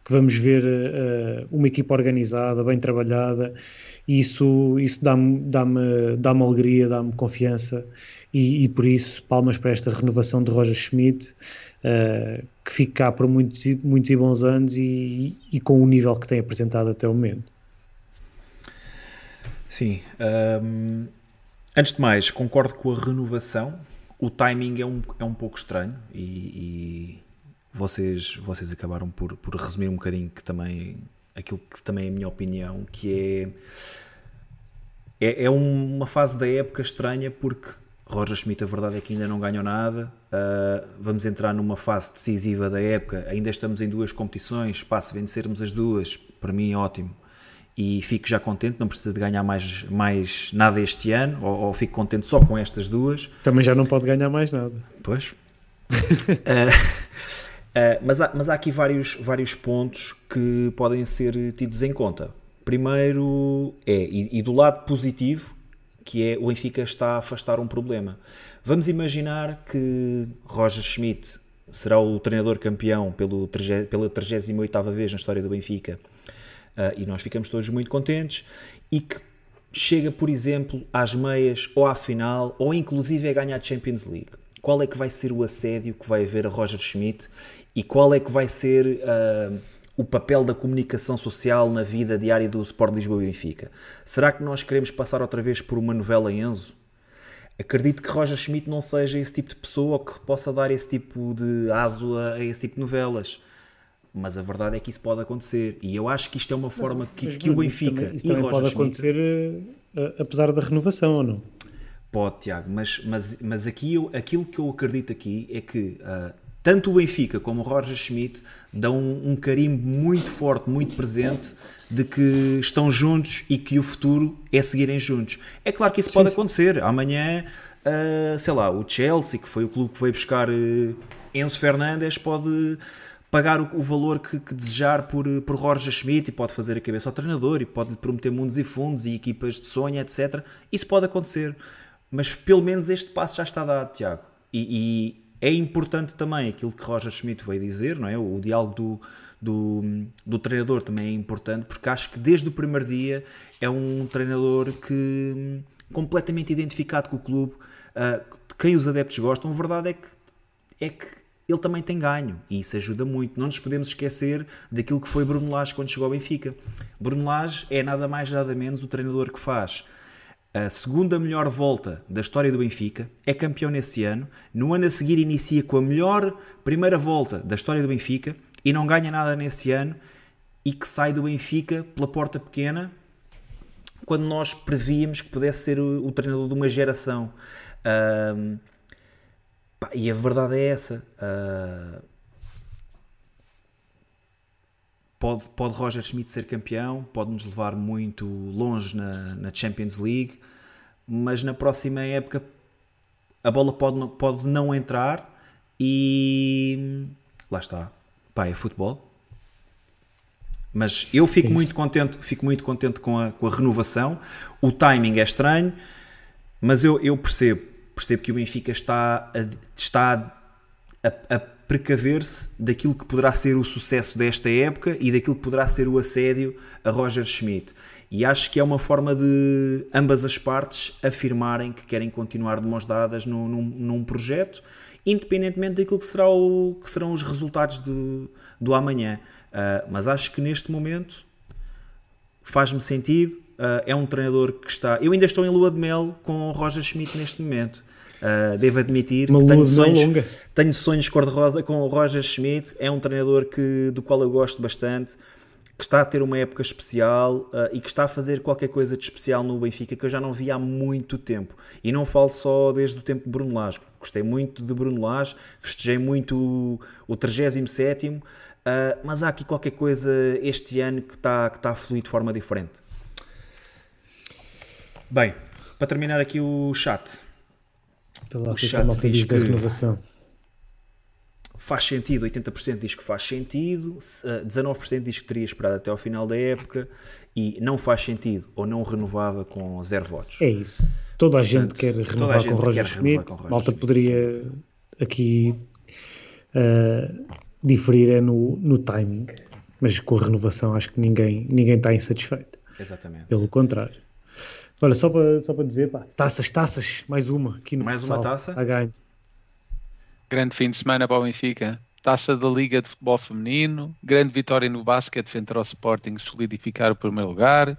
que vamos ver uma equipa organizada, bem trabalhada isso, isso dá-me dá -me, dá -me alegria, dá-me confiança e, e, por isso palmas para esta renovação de Roger Schmidt uh, que fica cá por muitos, muitos e bons anos e, e, com o nível que tem apresentado até o momento. Sim, um, antes de mais concordo com a renovação o timing é um, é um pouco estranho e, e vocês, vocês acabaram por, por resumir um bocadinho que também aquilo que também é a minha opinião, que é, é, é uma fase da época estranha porque Roger Schmidt, a verdade é que ainda não ganhou nada. Uh, vamos entrar numa fase decisiva da época. Ainda estamos em duas competições. Se vencermos as duas, para mim ótimo. E fico já contente, não precisa de ganhar mais, mais nada este ano, ou, ou fico contente só com estas duas. Também já não pode ganhar mais nada. Pois. uh, Uh, mas, há, mas há aqui vários, vários pontos que podem ser tidos em conta. Primeiro é, e, e, do lado positivo, que é o Benfica está a afastar um problema. Vamos imaginar que Roger Schmidt será o treinador campeão pelo, pela 38 vez na história do Benfica e nós ficamos todos muito contentes e que chega, por exemplo, às meias ou à final ou inclusive a ganhar a Champions League. Qual é que vai ser o assédio que vai haver a Roger Schmidt e qual é que vai ser uh, o papel da comunicação social na vida diária do Sport Lisboa e Benfica? Será que nós queremos passar outra vez por uma novela Enzo? Acredito que Roger Schmidt não seja esse tipo de pessoa que possa dar esse tipo de aso a, esse tipo de novelas. Mas a verdade é que isso pode acontecer. E eu acho que isto é uma forma mas, que, mas, que o Benfica isso também, isso também pode Schmidt, acontecer uh, apesar da renovação ou não? Pode, Tiago, mas, mas, mas aqui eu, aquilo que eu acredito aqui é que uh, tanto o Benfica como o Roger Schmidt dão um, um carimbo muito forte, muito presente de que estão juntos e que o futuro é seguirem juntos. É claro que isso pode acontecer. Amanhã, uh, sei lá, o Chelsea, que foi o clube que veio buscar uh, Enzo Fernandes, pode pagar o, o valor que, que, desejar por, por Roger Schmidt e pode fazer a cabeça ao treinador e pode lhe prometer mundos e fundos e equipas de sonho, etc. Isso pode acontecer. Mas pelo menos este passo já está dado, Tiago. E, e é importante também aquilo que Roger Schmidt veio dizer, não é? O, diálogo do do, do treinador também é importante, porque acho que desde o primeiro dia é um treinador que completamente identificado com o clube, uh, de quem os adeptos gostam. A verdade é que, é que ele também tem ganho e isso ajuda muito. Não nos podemos esquecer daquilo que foi Bruno Lage quando chegou ao Benfica. Bruno Lage é nada mais nada menos o treinador que faz a segunda melhor volta da história do Benfica, é campeão nesse ano. No ano a seguir inicia com a melhor primeira volta da história do Benfica e não ganha nada nesse ano e que sai do Benfica pela porta pequena quando nós prevíamos que pudesse ser o, o treinador de uma geração. Uh, pá, e a verdade é essa. Uh, pode, pode Roger Schmidt ser campeão, pode nos levar muito longe na, na Champions League, mas na próxima época a bola pode, pode não entrar e lá está pá, é futebol. Mas eu fico muito contente, fico muito contente com a, com a renovação. O timing é estranho, mas eu, eu percebo, percebo que o Benfica está a, está a, a precaver-se daquilo que poderá ser o sucesso desta época e daquilo que poderá ser o assédio a Roger Schmidt. E acho que é uma forma de ambas as partes afirmarem que querem continuar de mãos dadas num, num, num projeto independentemente daquilo que, será o, que serão os resultados do, do amanhã. Uh, mas acho que neste momento faz-me sentido. Uh, é um treinador que está. Eu ainda estou em lua de mel com o Roger Schmidt neste momento. Uh, devo admitir Uma que tenho sonhos, longa. tenho sonhos cor-de-rosa com o Roger Schmidt. É um treinador que, do qual eu gosto bastante que está a ter uma época especial uh, e que está a fazer qualquer coisa de especial no Benfica que eu já não vi há muito tempo. E não falo só desde o tempo de Bruno Lage. Gostei muito de Bruno Lage, festejei muito o, o 37 uh, mas há aqui qualquer coisa este ano que está, que está a fluir de forma diferente. Bem, para terminar aqui o chat. O chat diz que... renovação faz sentido, 80% diz que faz sentido, 19% eh, diz que teria esperado até ao final da época e não faz sentido ou não renovava com zero votos. É isso. Toda a Portanto, gente quer renovar com, Roger Schmidt. Malta poderia aqui uh, diferir é no, no timing, mas com a renovação acho que ninguém, ninguém está insatisfeito. Exatamente. Pelo contrário. Olha, só para, só para dizer, pá, taças, taças, mais uma aqui no Mais futsal, uma taça? A ganho. Grande fim de semana para o Benfica. Taça da Liga de Futebol Feminino, grande vitória no basquete frente ao Sporting, solidificar o primeiro lugar,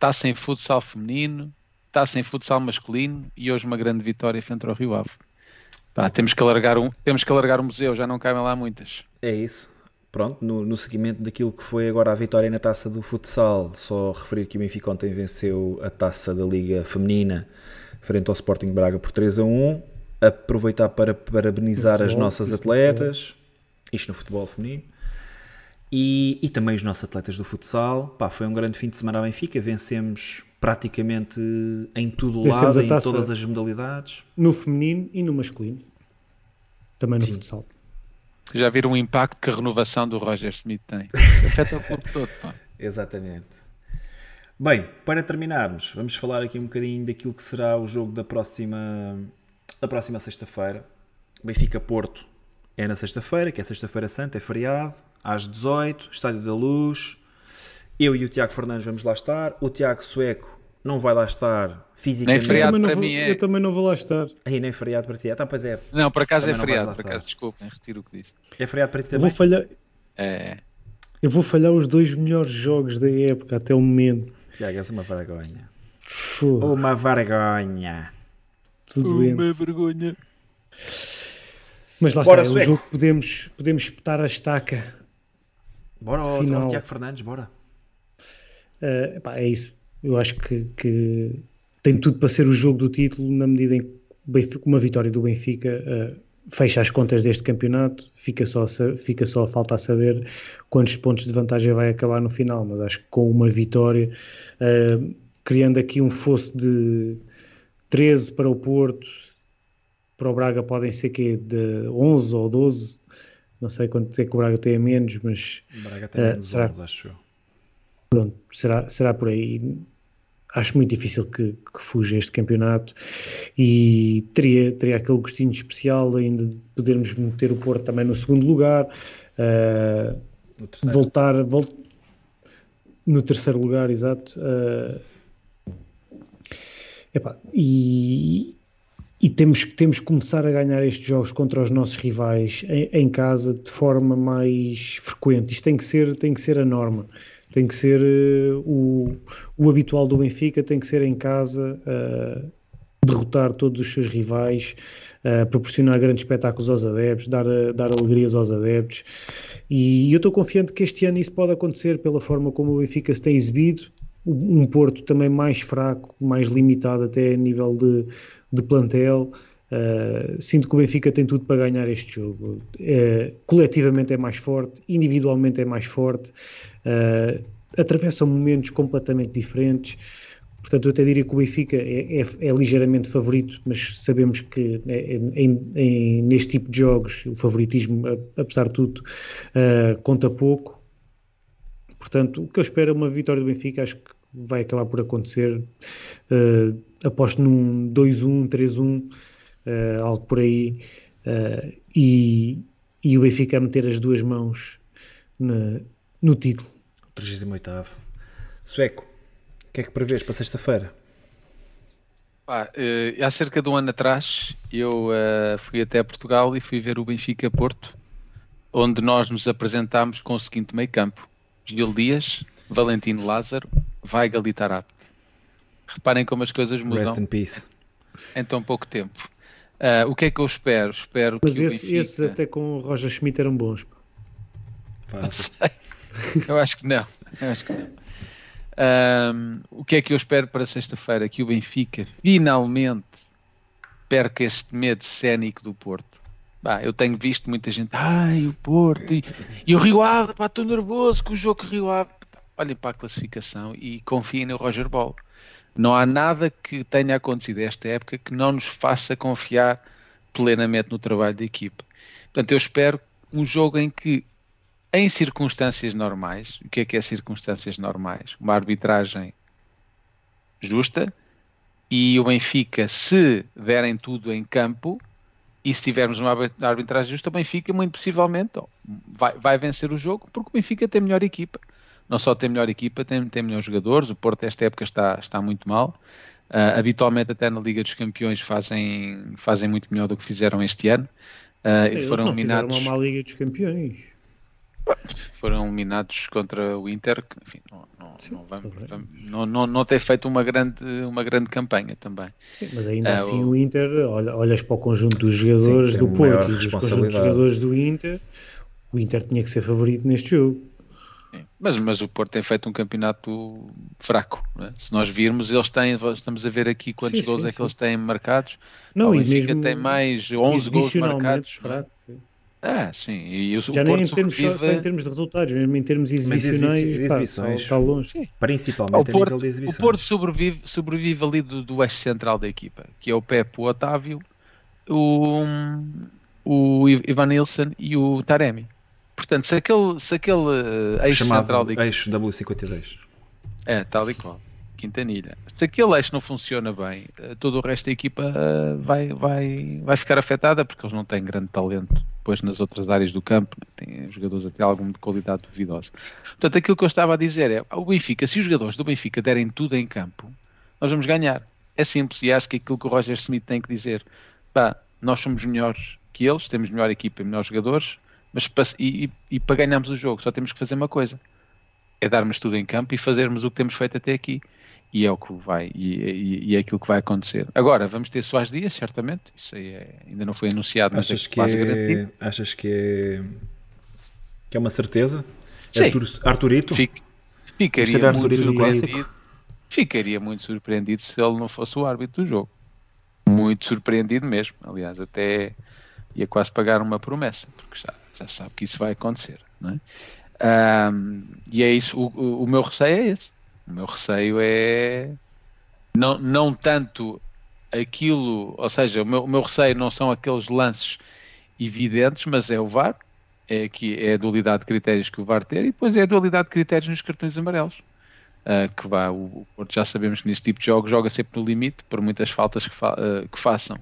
taça em futsal feminino, taça em futsal masculino e hoje uma grande vitória frente ao Rio Ave. Pá, temos, que alargar um, temos que alargar o museu, já não cabem lá muitas. É isso. Pronto, no, no seguimento daquilo que foi agora a vitória na taça do futsal, só referir que o Benfica ontem venceu a taça da Liga Feminina frente ao Sporting Braga por 3 a 1 aproveitar para parabenizar futebol, as nossas atletas, isto no futebol feminino, e, e, também os nossos atletas do futsal. Pá, foi um grande fim de semana à Benfica, vencemos praticamente em tudo o lado, em todas as modalidades. No feminino e no masculino, também no Sim. futsal. Já viram o impacto que a renovação do Roger Smith tem? Afeta o clube todo. Pá. Exatamente. Bem, para terminarmos, vamos falar aqui um bocadinho daquilo que será o jogo da próxima a próxima sexta-feira. Benfica-Porto é na sexta-feira, que é sexta-feira santa, é feriado, às 18 Estádio da Luz. Eu e o Tiago Fernandes vamos lá estar. O Tiago Sueco não vai lá estar fisicamente. Nem feriado para vou, mim é. Eu também não vou lá estar. Aí nem feriado para ti. Ah, tá, pois é. Não, por acaso é Também vais feriado, por acaso, desculpem, retiro o que disse. É feriado para ti Eu também? vou falhar, É, eu vou falhar os dois melhores jogos da época até o momento. Tiago, és uma vergonha. Fogo, Uma vergonha. tudo uma vergonha. Mas lá Bora, está, é um jogo que podemos, podemos espetar a estaca. Bora, ó, Final. Tiago Fernandes, bora. Uh, epá, é isso. Eu acho que, que tem tudo para ser o jogo do título na medida em que o Benfica- uma vitória do Benfica uh, fecha as contas deste campeonato. Fica só, fica só a falta a saber quantos pontos de vantagem vai acabar no final. Mas acho que com uma vitória, uh, criando aqui um fosso de 13 para o Porto, para o Braga podem ser que de 11 ou 12. Não sei quanto é que o Braga tem a menos, mas Braga tem menos será- 11, acho eu. pronto, será, será por aí. Acho muito difícil que, que fuja este campeonato e teria, teria aquele gostinho especial ainda de podermos meter o Porto também no segundo lugar, uh, No terceiro. voltar vol- no terceiro lugar, exato. uh, epá, e, e temos, que- temos que começar a ganhar estes jogos contra os nossos rivais em, em casa de forma mais frequente. Isto tem que ser, tem que ser a norma. Tem que ser eh, o, o habitual do Benfica, tem que ser em casa, eh, derrotar todos os seus rivais, eh, proporcionar grandes espetáculos aos adeptos, dar, dar alegrias aos adeptos. E eu estou confiante que este ano isso pode acontecer pela forma como o Benfica se tem exibido. Um Porto também mais fraco, mais limitado até a nível de, de plantel. Uh, sinto que o Benfica tem tudo para ganhar este jogo. Uh, coletivamente é mais forte, individualmente é mais forte, uh, atravessa momentos completamente diferentes. Portanto, eu até diria que o Benfica é, é- é ligeiramente favorito, mas sabemos que é- em- neste tipo de jogos o favoritismo, apesar de tudo, conta pouco. Portanto, o que eu espero é uma vitória do Benfica, acho que vai acabar por acontecer. Aposto num 2-1, 3-1, uh, algo por aí, uh, e, e o Benfica a meter as duas mãos na- no título. 38. Sueco, o que é que prevês para sexta-feira? Eh, há cerca de um ano atrás eu eh, fui até Portugal e fui ver o Benfica Porto, onde nós nos apresentámos com o seguinte meio campo: Gil Dias, Valentino Lázaro, Weigl e Tarapte. Reparem como as coisas Rest mudam in peace. em tão pouco tempo. Ah, o que é que eu espero? Espero Mas que o esse, Benfica... esse até com o Roger Schmidt eram bons. Fácil. Eu acho que não. Eu acho que não. Ahm, o que é que eu espero para sexta-feira? Que o Benfica finalmente perca este medo cénico do Porto. Bah, eu tenho visto muita gente, ai, o Porto e, e o Rio Ave, pá, estou nervoso com o jogo Rio Ave. Olhem para a classificação e confiem no Roger Ball. Não há nada que tenha acontecido esta época que não nos faça confiar plenamente no trabalho da equipa. Portanto, eu espero um jogo em que em circunstâncias normais, o que é que é circunstâncias normais? Uma arbitragem justa e o Benfica, se derem tudo em campo e se tivermos uma arbi- arbitragem justa, o Benfica, muito possivelmente, vai, vai vencer o jogo porque o Benfica tem melhor equipa. Não só tem melhor equipa, tem, tem melhores jogadores. O Porto, esta época, está, está muito mal. Ah, habitualmente, até na Liga dos Campeões, fazem, fazem muito melhor do que fizeram este ano. E Eles foram não fizeram eliminados uma má Liga dos Campeões. foram eliminados contra o Inter, que enfim, não, não, não, vamos, vamos- não, não, não tem feito uma grande, uma grande campanha também. Sim, mas ainda Ah, assim o- o Inter, olha, olhas para o conjunto dos jogadores Sim, do Porto e dos jogadores do Inter, o Inter tinha que ser favorito neste jogo. Sim. Mas, mas o Porto tem feito um campeonato fraco. é? Se nós virmos, eles têm, estamos a ver aqui quantos Sim, gols sim, é que eles têm marcados. Não, o Benfica tem mais 11 gols marcados. é? fraco, sim. Ah, sim. E o, o Já nem em termos, só, só em termos de resultados, mesmo em termos exibi- exibicionais, de pá, exibições. está, está longe. Principalmente O Porto, de o. Porto sobrevive, sobrevive ali do, do eixo central da equipa, que é o Pepe, o Otávio, o, o Ivan Nilsson e o Taremi. Portanto, se aquele, se aquele eh, eixo central chamado da equipa eixo W52. é tal e qual, Quintanilha. Se aquele eixo não funciona bem, eh, todo o resto da equipa eh, vai, vai, vai ficar afetada porque eles não têm grande talento depois nas outras áreas do campo, têm jogadores até algum de qualidade duvidosa. Portanto, aquilo que eu estava a dizer é, o Benfica, se os jogadores do Benfica derem tudo em campo, nós vamos ganhar. É simples e acho que aquilo que o Roger Smith tem que dizer, pá, nós somos melhores que eles, temos melhor equipa e melhores jogadores, mas e, e, e para ganharmos o jogo só temos que fazer uma coisa, é darmos tudo em campo e fazermos o que temos feito até aqui e é o que vai e, e, e, é aquilo que vai acontecer. Agora vamos ter Soares Dias, certamente. Isso aí é, ainda não foi anunciado, mas achas é quase que é, garantido. Achas que é que é uma certeza? Sim. Artur, Arturito? Fic, ficaria muito surpreendido. Ficaria muito surpreendido se ele não fosse o árbitro do jogo. Muito surpreendido mesmo. Aliás, até ia quase pagar uma promessa, porque já sabe que isso vai acontecer. Não é? Um, e é isso, o, o, meu receio é esse o meu receio é não, não tanto aquilo, ou seja, o meu, o meu receio não são aqueles lances evidentes, mas é o VAR, é, que é a dualidade de critérios que o VAR ter, e depois é a dualidade de critérios nos cartões amarelos. Uh, que vá, o, o já sabemos que neste tipo de jogos joga sempre no limite, por muitas faltas que, fa uh, que façam.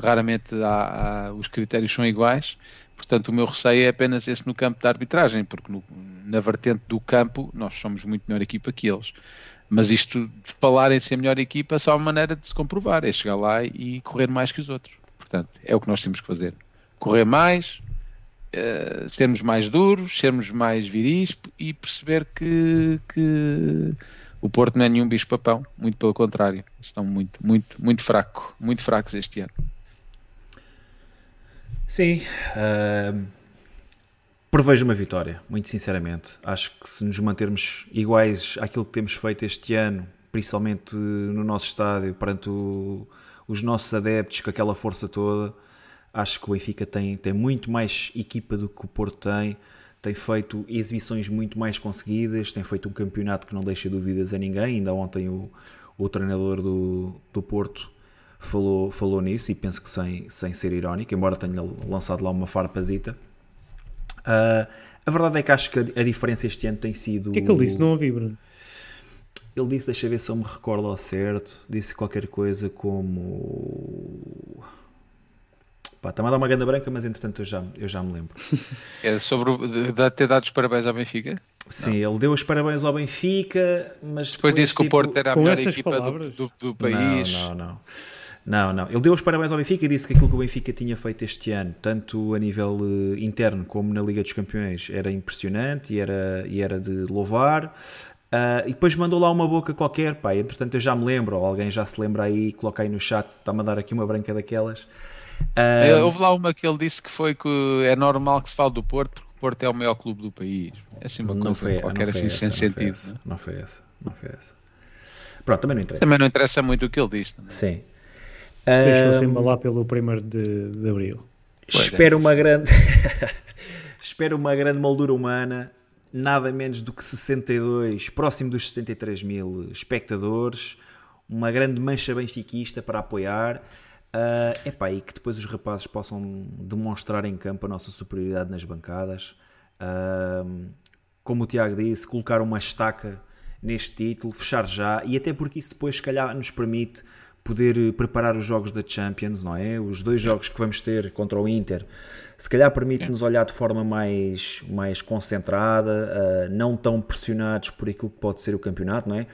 Raramente há, há, os critérios são iguais, portanto o meu receio é apenas esse no campo da arbitragem, porque no, na vertente do campo, nós somos muito melhor equipa que eles. Mas isto de falarem ser melhor equipa, só uma maneira de se comprovar, é chegar lá e correr mais que os outros. Portanto, é o que nós temos que fazer. Correr mais, uh, sermos mais duros, sermos mais viris e perceber que, que o Porto não é nenhum bicho-papão, muito pelo contrário. Estão muito, muito, muito fraco, muito fracos este ano. Sim, uh, Prevejo uma vitória, muito sinceramente. Acho que se nos mantermos iguais àquilo que temos feito este ano, principalmente no nosso estádio, perante o, os nossos adeptos, com aquela força toda, acho que o Benfica tem, tem muito mais equipa do que o Porto tem, tem feito exibições muito mais conseguidas, tem feito um campeonato que não deixa dúvidas a ninguém. Ainda ontem o, o treinador do, do Porto falou, falou nisso e penso que sem, sem ser irónico, embora tenha lançado lá uma farpazita Uh, a verdade é que acho que a, diferença este ano tem sido. O que é que ele disse? Não ouvi, Bruno. Ele disse, deixa ver se eu me recordo ao certo, disse qualquer coisa como. Pá, está-me a dar uma ganda branca, mas entretanto eu já, eu já me lembro. É sobre o, ter dado os parabéns ao Benfica? Sim, não. ele deu os parabéns ao Benfica, mas depois, depois disse que tipo, o Porto era a melhor equipa do, do, do, país. Não, não, não. Não, não. Ele deu os parabéns ao Benfica e disse que aquilo que o Benfica tinha feito este ano, tanto a nível uh, interno como na Liga dos Campeões, era impressionante e era, e era de louvar. Uh, e depois mandou lá uma boca qualquer, pá, entretanto eu já me lembro, ou alguém já se lembra aí, coloca aí no chat, está-me a dar aqui uma branca daquelas. Uh, Houve lá uma que ele disse que foi que é normal que se fale do Porto, porque o Porto é o maior clube do país. É assim uma coisa foi, qualquer assim essa, sem sentido. Foi não, foi essa, não foi essa. Pronto, também não interessa. Também não interessa muito o que ele diz. Também. Sim. Deixou-se embalar pelo 1 de, de Abril. Espero é. uma grande espero uma grande moldura humana nada menos do que 62 próximo dos 63 mil espectadores uma grande mancha benfiquista para apoiar uh, epá, e que depois os rapazes possam demonstrar em campo a nossa superioridade nas bancadas uh, como o Tiago disse, colocar uma estaca neste título, fechar já e até porque isso depois se calhar nos permite poder eh, preparar os jogos da Champions, não é? Os dois jogos que vamos ter contra o Inter, se calhar permite-nos olhar de forma mais, mais concentrada, uh, não tão pressionados por aquilo que pode ser o campeonato, não é?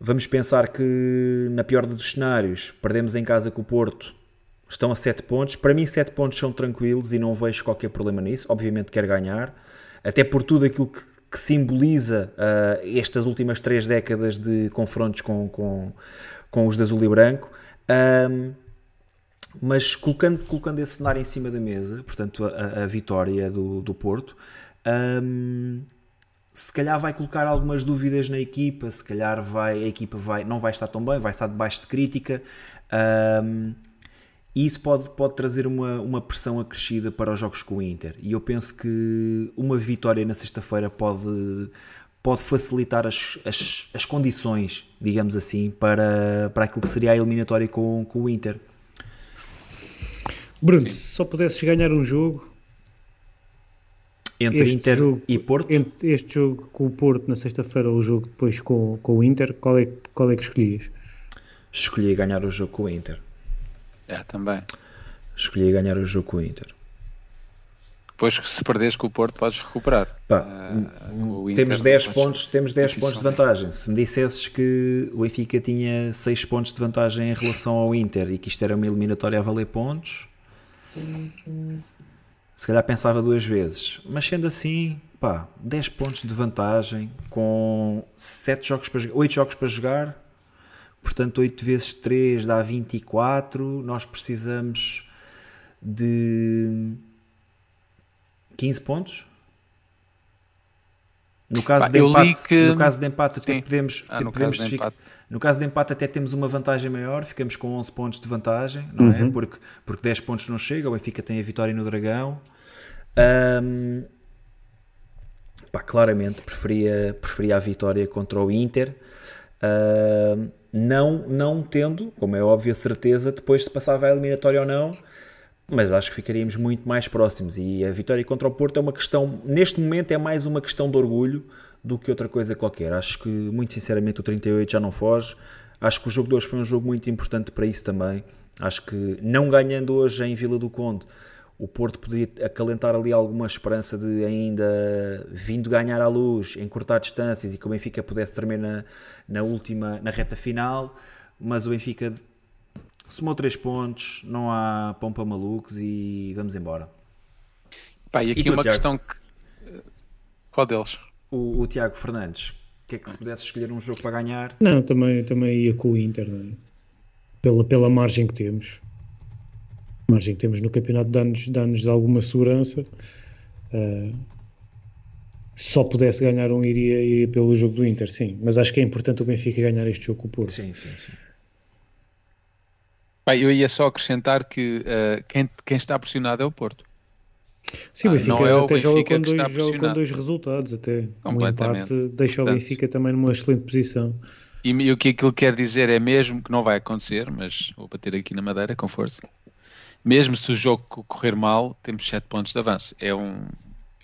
Vamos pensar que, na pior dos cenários, perdemos em casa com o Porto, estão a 7 pontos. Para mim, 7 pontos são tranquilos e não vejo qualquer problema nisso. Obviamente, quero ganhar, até por tudo aquilo que, que simboliza uh, estas últimas três décadas de confrontos com, com, com os de azul e branco. Um, mas colocando, colocando esse cenário em cima da mesa, portanto, a, a vitória do, do Porto, um, se calhar vai colocar algumas dúvidas na equipa, se calhar vai, a equipa vai, não vai estar tão bem, vai estar debaixo de crítica. Um, e isso pode, pode trazer uma, uma pressão acrescida para os jogos com o Inter. E eu penso que uma vitória na sexta-feira pode, pode facilitar as, as, as, condições, digamos assim, para, para aquilo que seria a eliminatória com, com o Inter. Bruno, se só pudesses ganhar um jogo. Entre este Inter jogo, e Porto? Entre este jogo com o Porto na sexta-feira ou o jogo depois com, com o Inter, qual é, qual é que escolhias? Escolhi ganhar o jogo com o Inter. É, também. Escolhi ganhar o jogo com o Inter. Depois, se perderes com o Porto, podes recuperar. Pá, Uh, temos não 10 podes- pontos, temos 10 pontos de dificilmente. vantagem. Se me dissesses que o Benfica tinha 6 pontos de vantagem em relação ao Inter e que isto era uma eliminatória a valer pontos, se calhar pensava duas vezes. Mas sendo assim, pá, 10 pontos de vantagem com 7 jogos para jogar, 8 jogos para jogar, portanto 8 vezes 3 dá 24. Nós precisamos de 15 pontos. No caso, Pá, de empate, que- no caso de empate, até podemos, Ah, até no podemos caso de ficar- empate. no caso de empate até temos uma vantagem maior, ficamos com 11 pontos de vantagem, não é? Porque, porque 10 pontos não chega, o Benfica tem a vitória no Dragão. Ahm, pá, claramente preferia, preferia a vitória contra o Inter, não, não tendo, como é óbvio, a certeza depois se passava a eliminatória ou não, mas acho que ficaríamos muito mais próximos. E a vitória contra o Porto é uma questão, neste momento, é mais uma questão de orgulho do que outra coisa qualquer. Acho que, muito sinceramente, o 38 já não foge. Acho que o jogo de hoje foi um jogo muito importante para isso também. Acho que, não ganhando hoje em Vila do Conde, o Porto podia acalentar ali alguma esperança de ainda vindo ganhar à luz, encurtar distâncias e que o Benfica pudesse tremer na, na última, na reta final. Mas o Benfica somou 3 pontos, não há pão para malucos e vamos embora. Pá, e aqui tu, uma Tiago? questão que. eh, Qual deles? O, o Tiago Fernandes, o que é que se pudesse escolher um jogo para ganhar? Não, também, também ia com o Inter, não é? Pela, pela margem que temos. A margem que temos no campeonato dá-nos dá-nos alguma segurança. Se só pudesse ganhar um, iria, iria pelo jogo do Inter, sim. Mas acho que é importante o Benfica ganhar este jogo com o Porto. Sim, sim, sim. Pá, eu ia só acrescentar que eh, quem, quem está pressionado é o Porto. Sim, o Ah, Benfica não é o até joga, Benfica com que está dois, joga com dois resultados. Até um Completamente. empate deixa o Portanto, Benfica também numa excelente posição. E, e o que aquilo quer dizer é mesmo que não vai acontecer, mas vou bater aqui na madeira com força. Mesmo se o jogo co- correr mal, temos 7 pontos de avanço. É, um,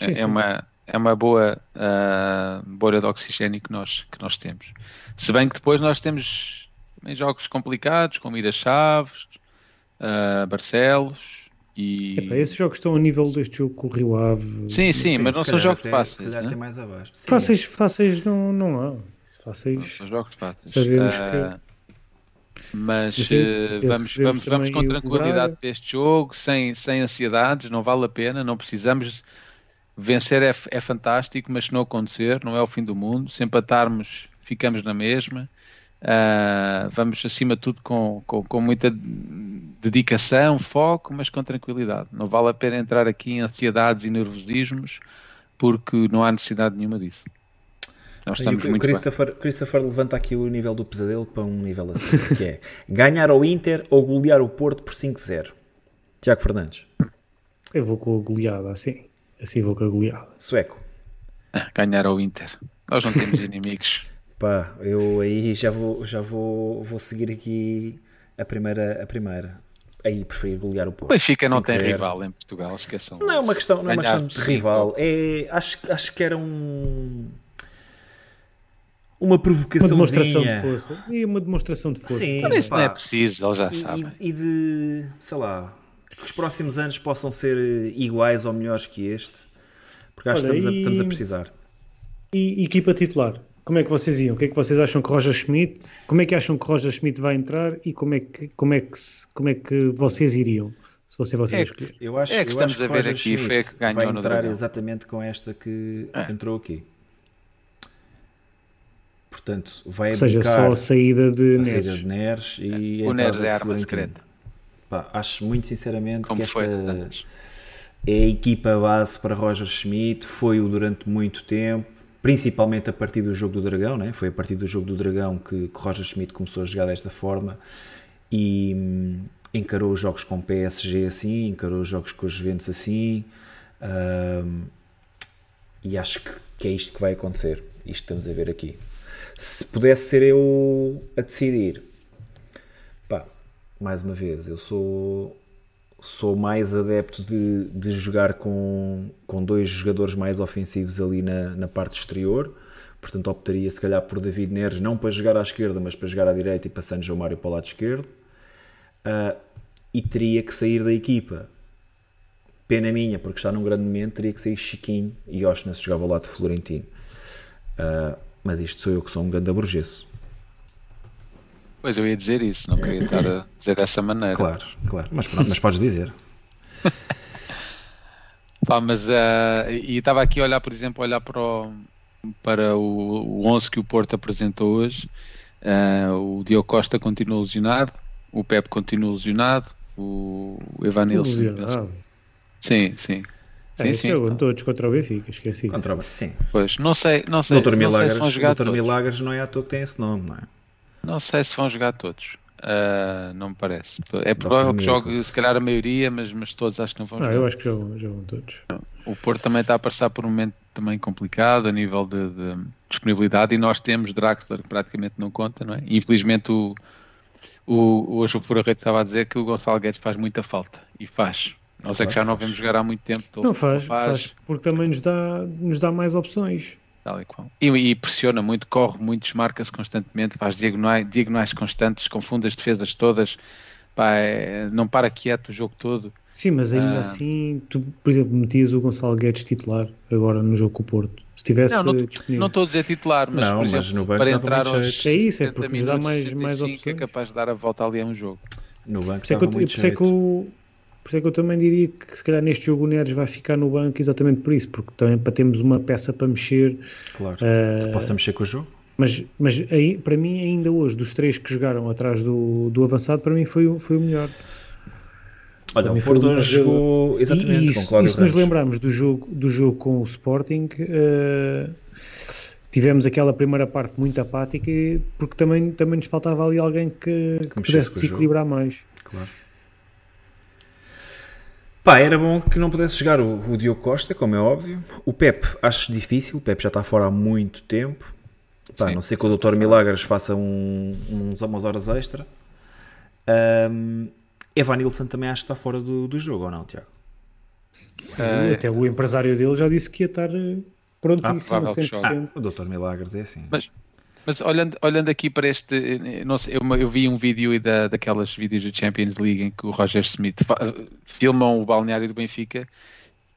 é, Sim, é sim. uma, é uma boa ah, bolha de oxigênio que nós, que nós temos. Se bem que depois nós temos também jogos complicados, como ir a Chaves, ah, Barcelos e. Epá, esses jogos estão a nível deste jogo com o Rio Ave. Sim, sim, mas não são jogos fáceis. Né? mais abaixo. Sim. Fáceis, fáceis não, não há. Não Fáceis. são jogos fáceis. Sabemos Ah, Mas Sim, eh, sim, vamos, vamos, vamos com tranquilidade para este jogo, sem, sem ansiedades, não vale a pena, não precisamos. Vencer é, é fantástico, mas se não acontecer, não é o fim do mundo. Se empatarmos, ficamos na mesma. Ah, vamos, acima de tudo, com, com, com muita dedicação, foco, mas com tranquilidade. Não vale a pena entrar aqui em ansiedades e nervosismos, porque não há necessidade nenhuma disso. Nós E estamos o, o muito bem. Christopher, Christopher levanta aqui o nível do pesadelo para um nível assim, que é ganhar ao Inter ou golear o Porto por 5-0. Tiago Fernandes, Eu vou com a goleada, assim. Assim vou com a goleada. sueco. Ganhar ao Inter. Nós não temos inimigos. Pá, eu aí já vou, já vou, vou seguir aqui a primeira, a primeira. Aí preferi golear o O Porto. Benfica não tem 5-0. rival em Portugal, esqueçam. Não é uma questão, não é uma questão de rival. É, acho, acho que era um uma Uma provocaçãozinha. demonstração de força. E uma demonstração de força. Sim. Isso não é preciso, eles já E- sabem. E, e de, sei lá, que os próximos anos possam ser iguais ou melhores que este, porque acho que Olha, estamos, a, e- estamos a precisar. E equipa titular? Como é que vocês iam? O que é que vocês acham que Roger Schmidt? Como é que acham que Roger Schmidt vai entrar e como é que, como é que, como é que vocês iriam? Se fossem vocês É a que- escolher. Eu acho, É que eu estamos acho que a ver Roger aqui, foi a que ganhou vai entrar exatamente com esta que, É. que entrou aqui. Portanto, vai Ou seja, só a saída de a saída Neres. de Neres e a O Neres é a arma secreta. Pá, acho muito sinceramente Como que foi esta antes. é a equipa base para Roger Schmidt, foi-o durante muito tempo, principalmente a partir do jogo do Dragão, né? foi a partir do jogo do Dragão que, que Roger Schmidt começou a jogar desta forma e hum, encarou os jogos com PSG assim, encarou os jogos com os Juventus assim, hum, e acho que, que é isto que vai acontecer, isto estamos a ver aqui. Se pudesse ser eu a decidir, pá, mais uma vez, eu sou sou mais adepto de, de jogar com, com dois jogadores mais ofensivos ali na, na parte exterior. Portanto, optaria se calhar por David Neres, não para jogar à esquerda, mas para jogar à direita e passando João Mário para o lado esquerdo. Uh, e teria que sair da equipa. Pena minha, porque está num grande momento, teria que sair Chiquinho e Osna se jogava ao lado de Florentino. Uh, mas isto sou eu que sou um grande aborgeço. Pois eu ia dizer isso, não queria estar a dizer dessa maneira. Claro, claro, mas, mas podes dizer. Pá, mas uh, e estava aqui a olhar, por exemplo, olhar para o, para o, o 11 que o Porto apresentou hoje. Uh, o Diogo Costa continua lesionado, o Pep continua lesionado, o Evanilson. Sim, sim. É, sim, sim, então. todos contra o Benfica, esqueci contra o Sim. Pois, não sei, não sei, Doutor não Milagres, sei se vão jogar Doutor todos. Milagres não é à toa que tem esse nome, não é? Não sei se vão jogar todos. Uh, não me parece. É provável que jogue, se calhar, a maioria, mas, mas todos acho que não vão ah, jogar. Eu acho que jogam, jogam todos. O Porto também está a passar por um momento também complicado a nível de, de disponibilidade e nós temos Draxler que praticamente não conta, não é? E, infelizmente o, o, hoje o Fura Rei estava a dizer que o Gonçalo Guedes faz muita falta e faz. Nós é que já não vemos jogar há muito tempo. Não faz, faz, faz, porque também nos dá, nos dá mais opções. Tal e, qual. E, e pressiona muito, corre muito, desmarca-se constantemente, faz diagonais, diagonais constantes, confunde as defesas todas, pá, é, não para quieto o jogo todo. Sim, mas ainda ah. assim, tu, por exemplo, metias o Gonçalo Guedes titular agora no jogo com o Porto. Se tivesse não, não, disponível. Não estou a dizer titular, mas, não, por exemplo, mas no para entrar aos É isso, é porque nos dá mais, mais opções. é capaz de dar a volta ali a um jogo. No banco por isso é que, eu, por isso é que eu, por isso é que eu também diria que se calhar neste jogo o Neres vai ficar no banco exatamente por isso, porque também para termos uma peça para mexer. Claro, uh, que possa mexer com o jogo. Mas, mas aí, para mim, ainda hoje, dos três que jogaram atrás do, do avançado, para mim foi, foi o melhor. Olha, o Porto jogou exatamente e, isso, com Cláudio E se nos lembrarmos do jogo, do jogo com o Sporting, uh, tivemos aquela primeira parte muito apática, porque também, também nos faltava ali alguém que, que pudesse desequilibrar mais. Claro. Pá, era bom que não pudesse jogar o, o Diogo Costa, como é óbvio. O Pep acho difícil, o Pep já está fora há muito tempo. Pá, Sim, não sei que o Dr. Milagres faça um, uns, umas horas extra. Um, Evan Nilsson também acho que está fora do, do jogo, ou não, Tiago? Uh, Até o empresário dele já disse que ia estar eh, prontíssimo ah, ah, o Dr. Milagres é assim. Mas, mas olhando, olhando aqui para este, não sei, eu, eu vi um vídeo da, daquelas vídeos da Champions League em que o Roger Smith filmam o balneário do Benfica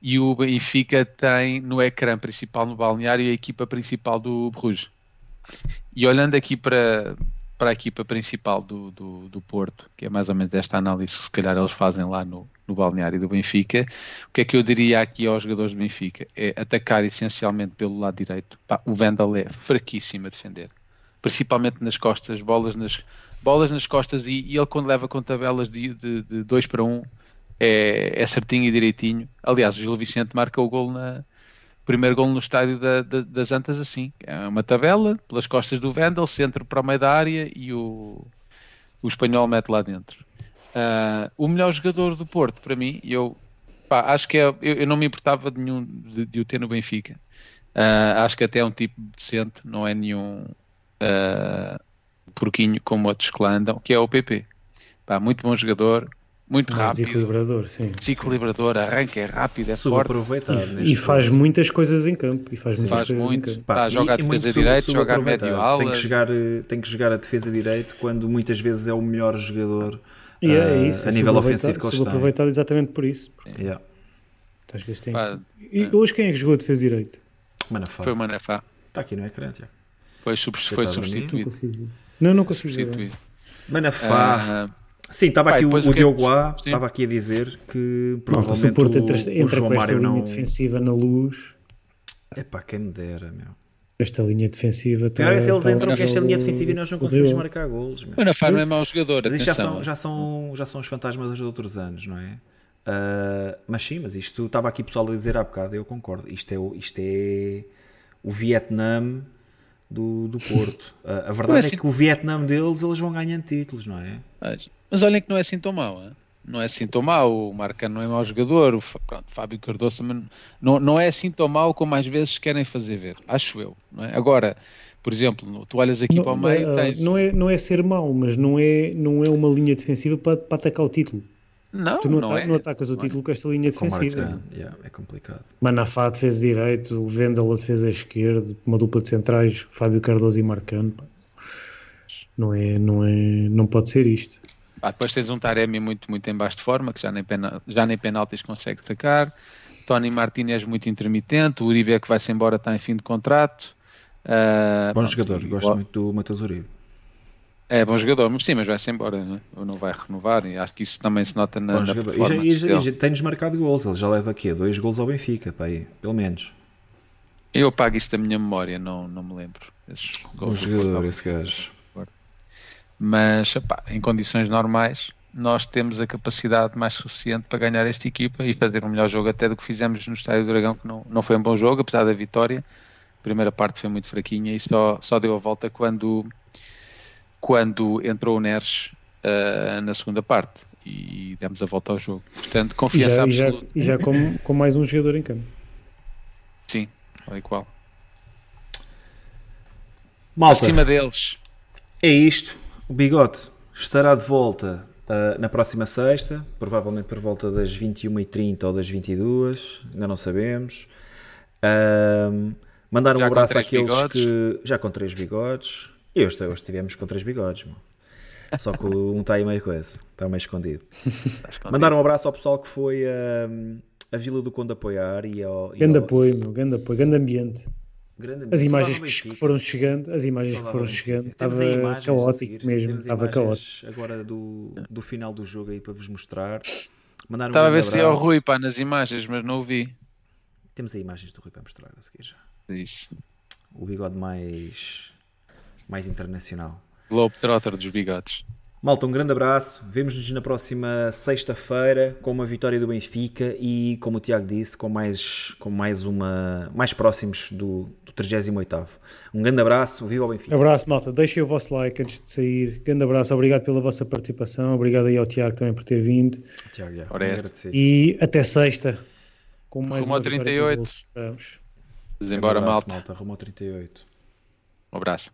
e o Benfica tem no ecrã principal no balneário a equipa principal do Bruges. E olhando aqui para, para a equipa principal do, do, do, Porto, que é mais ou menos esta análise que se calhar eles fazem lá no, no balneário do Benfica, o que é que eu diria aqui aos jogadores do Benfica? É atacar essencialmente pelo lado direito. O Vendel é fraquíssimo a defender, principalmente nas costas, bolas nas, bolas nas costas, e, e ele quando leva com tabelas de 2 de, de para 1 um, é, é certinho e direitinho. Aliás, o Gil Vicente marca o gol na, primeiro gol no estádio da, da, das Antas assim. É uma tabela pelas costas do Vendel, centro para o meio da área e o, o espanhol mete lá dentro. Uh, o melhor jogador do Porto, para mim, eu pá, acho que é, eu, eu, não me importava de, nenhum, de, de o ter no Benfica. Uh, acho que até é um tipo decente, não é nenhum uh, porquinho como outros que lá andam, que é o PP. Pá, muito bom jogador, muito rápido. Desequilibrador, sim. Desequilibrador, arranca, é rápido, é forte. E, e faz jogo. muitas coisas em campo. E faz, faz muito. Pá, joga a defesa direito, joga a médio ala. Tem que, jogar, tem que jogar a defesa direito quando muitas vezes é o melhor jogador e é, é isso, a nível ofensivo que eles têm. aproveitado exatamente por isso. Yeah. Tem... Pá, e é. hoje quem é que jogou a defesa direito? Manafá. Foi o Manafá. Está aqui no ecrã, Tiago. Foi, foi substituído. Não, não consigo substituído. Manafá. Uh, Sim, estava aqui o, o Diogo A, estava aqui a dizer que provavelmente o, Porto entra, o, entra João com esta linha defensiva na luz. É pá, quem me dera, meu. Esta linha defensiva Pior é se eles entram com esta linha defensiva e nós não conseguimos marcar golos. Meu. Mas não é mau jogador. Mas já são, já, são, já são os fantasmas dos outros anos, não é? Uh, mas sim, mas isto estava aqui pessoal a dizer há bocado, eu concordo. Isto é, isto é o Vietnã do, do Porto. Uh, a verdade é, assim... é, que o Vietnã deles eles vão ganhando títulos, não é? Mas, mas olhem que não é assim tão mau, hein? não é assim tão mau. O Marcano não é mau jogador, o pronto, Fábio Cardoso também não, não é assim tão mau como às vezes querem fazer ver, acho eu. É? Agora, por exemplo, tu olhas aqui não, para o meio. Uh, tens... não, é, não é ser mau, mas não é, não é uma linha defensiva para, para atacar o título. Não, tu não, não ata- é. não atacas o título com esta linha Com defensiva. Yeah, é complicado. Manafá defesa direito, o Vendel a defesa esquerda, uma dupla de centrais, Fábio Cardoso e Marcano. Não é, não é, não pode ser isto. Pá, depois tens um Taremi muito, muito em baixo de forma, que já nem, pena, já nem penaltis consegue atacar. Tony Martinez muito intermitente. O Uribe é que vai-se embora, está em fim de contrato. Ah, Bom pronto, jogador, gosto muito do Matheus Uribe. É bom jogador, mas sim, mas vai-se embora, não é? ou não vai renovar. E acho que isso também se nota na, Bom na. E performance e já- e já tem-nos marcado gols. Ele já leva aqui dois gols ao Benfica, pá, aí, pelo menos. Eu apago isso da minha memória, não, não me lembro. Bom jogador, esse gajo. Mas em condições normais, nós temos a capacidade mais suficiente para ganhar esta equipa e fazer um melhor jogo até do que fizemos no Estádio do Dragão, que não, não foi um bom jogo, apesar da vitória. A primeira parte foi muito fraquinha e só, só deu a volta quando, quando entrou o Neres ah, na segunda parte e demos a volta ao jogo. Portanto, E confiança já, e já, absoluta. e já com, com mais um jogador em campo. Sim, tal e qual. Malta, Acima deles. é isto. O Bigode estará de volta ah, na próxima sexta, provavelmente por volta das 21h30 ou das 22 ainda não sabemos. Ahm, mandar um Já abraço àqueles bigodes. que. Já com três bigodes. E hoje, hoje estivemos com três bigodes, mano. Só que um está aí meio coisa, está meio escondido. Está escondido. Mandar um abraço ao pessoal que foi ahm, a Vila do Conde apoiar e ao. e Grande ao- apoio, meu, grande apoio, grande ambiente. grande As ambiente. imagens Saudade do que, foram chegando, as imagens que foram chegando, estava imagens a caótico mesmo, estava caótico. imagens agora do, do final do jogo aí para vos mostrar. Mandar um Estava a ver se ia o abraço. Rui pá, nas imagens, mas não o vi. Temos aí imagens do Rui para mostrar a seguir já. Isso. O bigode mais, mais internacional. Globetrotter dos bigodes. Malta, um grande abraço. Vemo-nos na próxima sexta-feira com uma vitória do Benfica e, como o Tiago disse, com mais, com mais uma mais próximos do, do 38º. Um grande abraço, viva o Benfica. Abraço, malta. Deixem o vosso like antes de sair. Grande abraço, obrigado pela vossa participação. Obrigado aí ao Tiago também por ter vindo. Tiago, já, é. agradecer. E até sexta. Com mais Rumo ao uma vitória 38. do Bolso. Esperamos. Vamos embora, abraço, malta. malta. Rumo ao 38. Um abraço.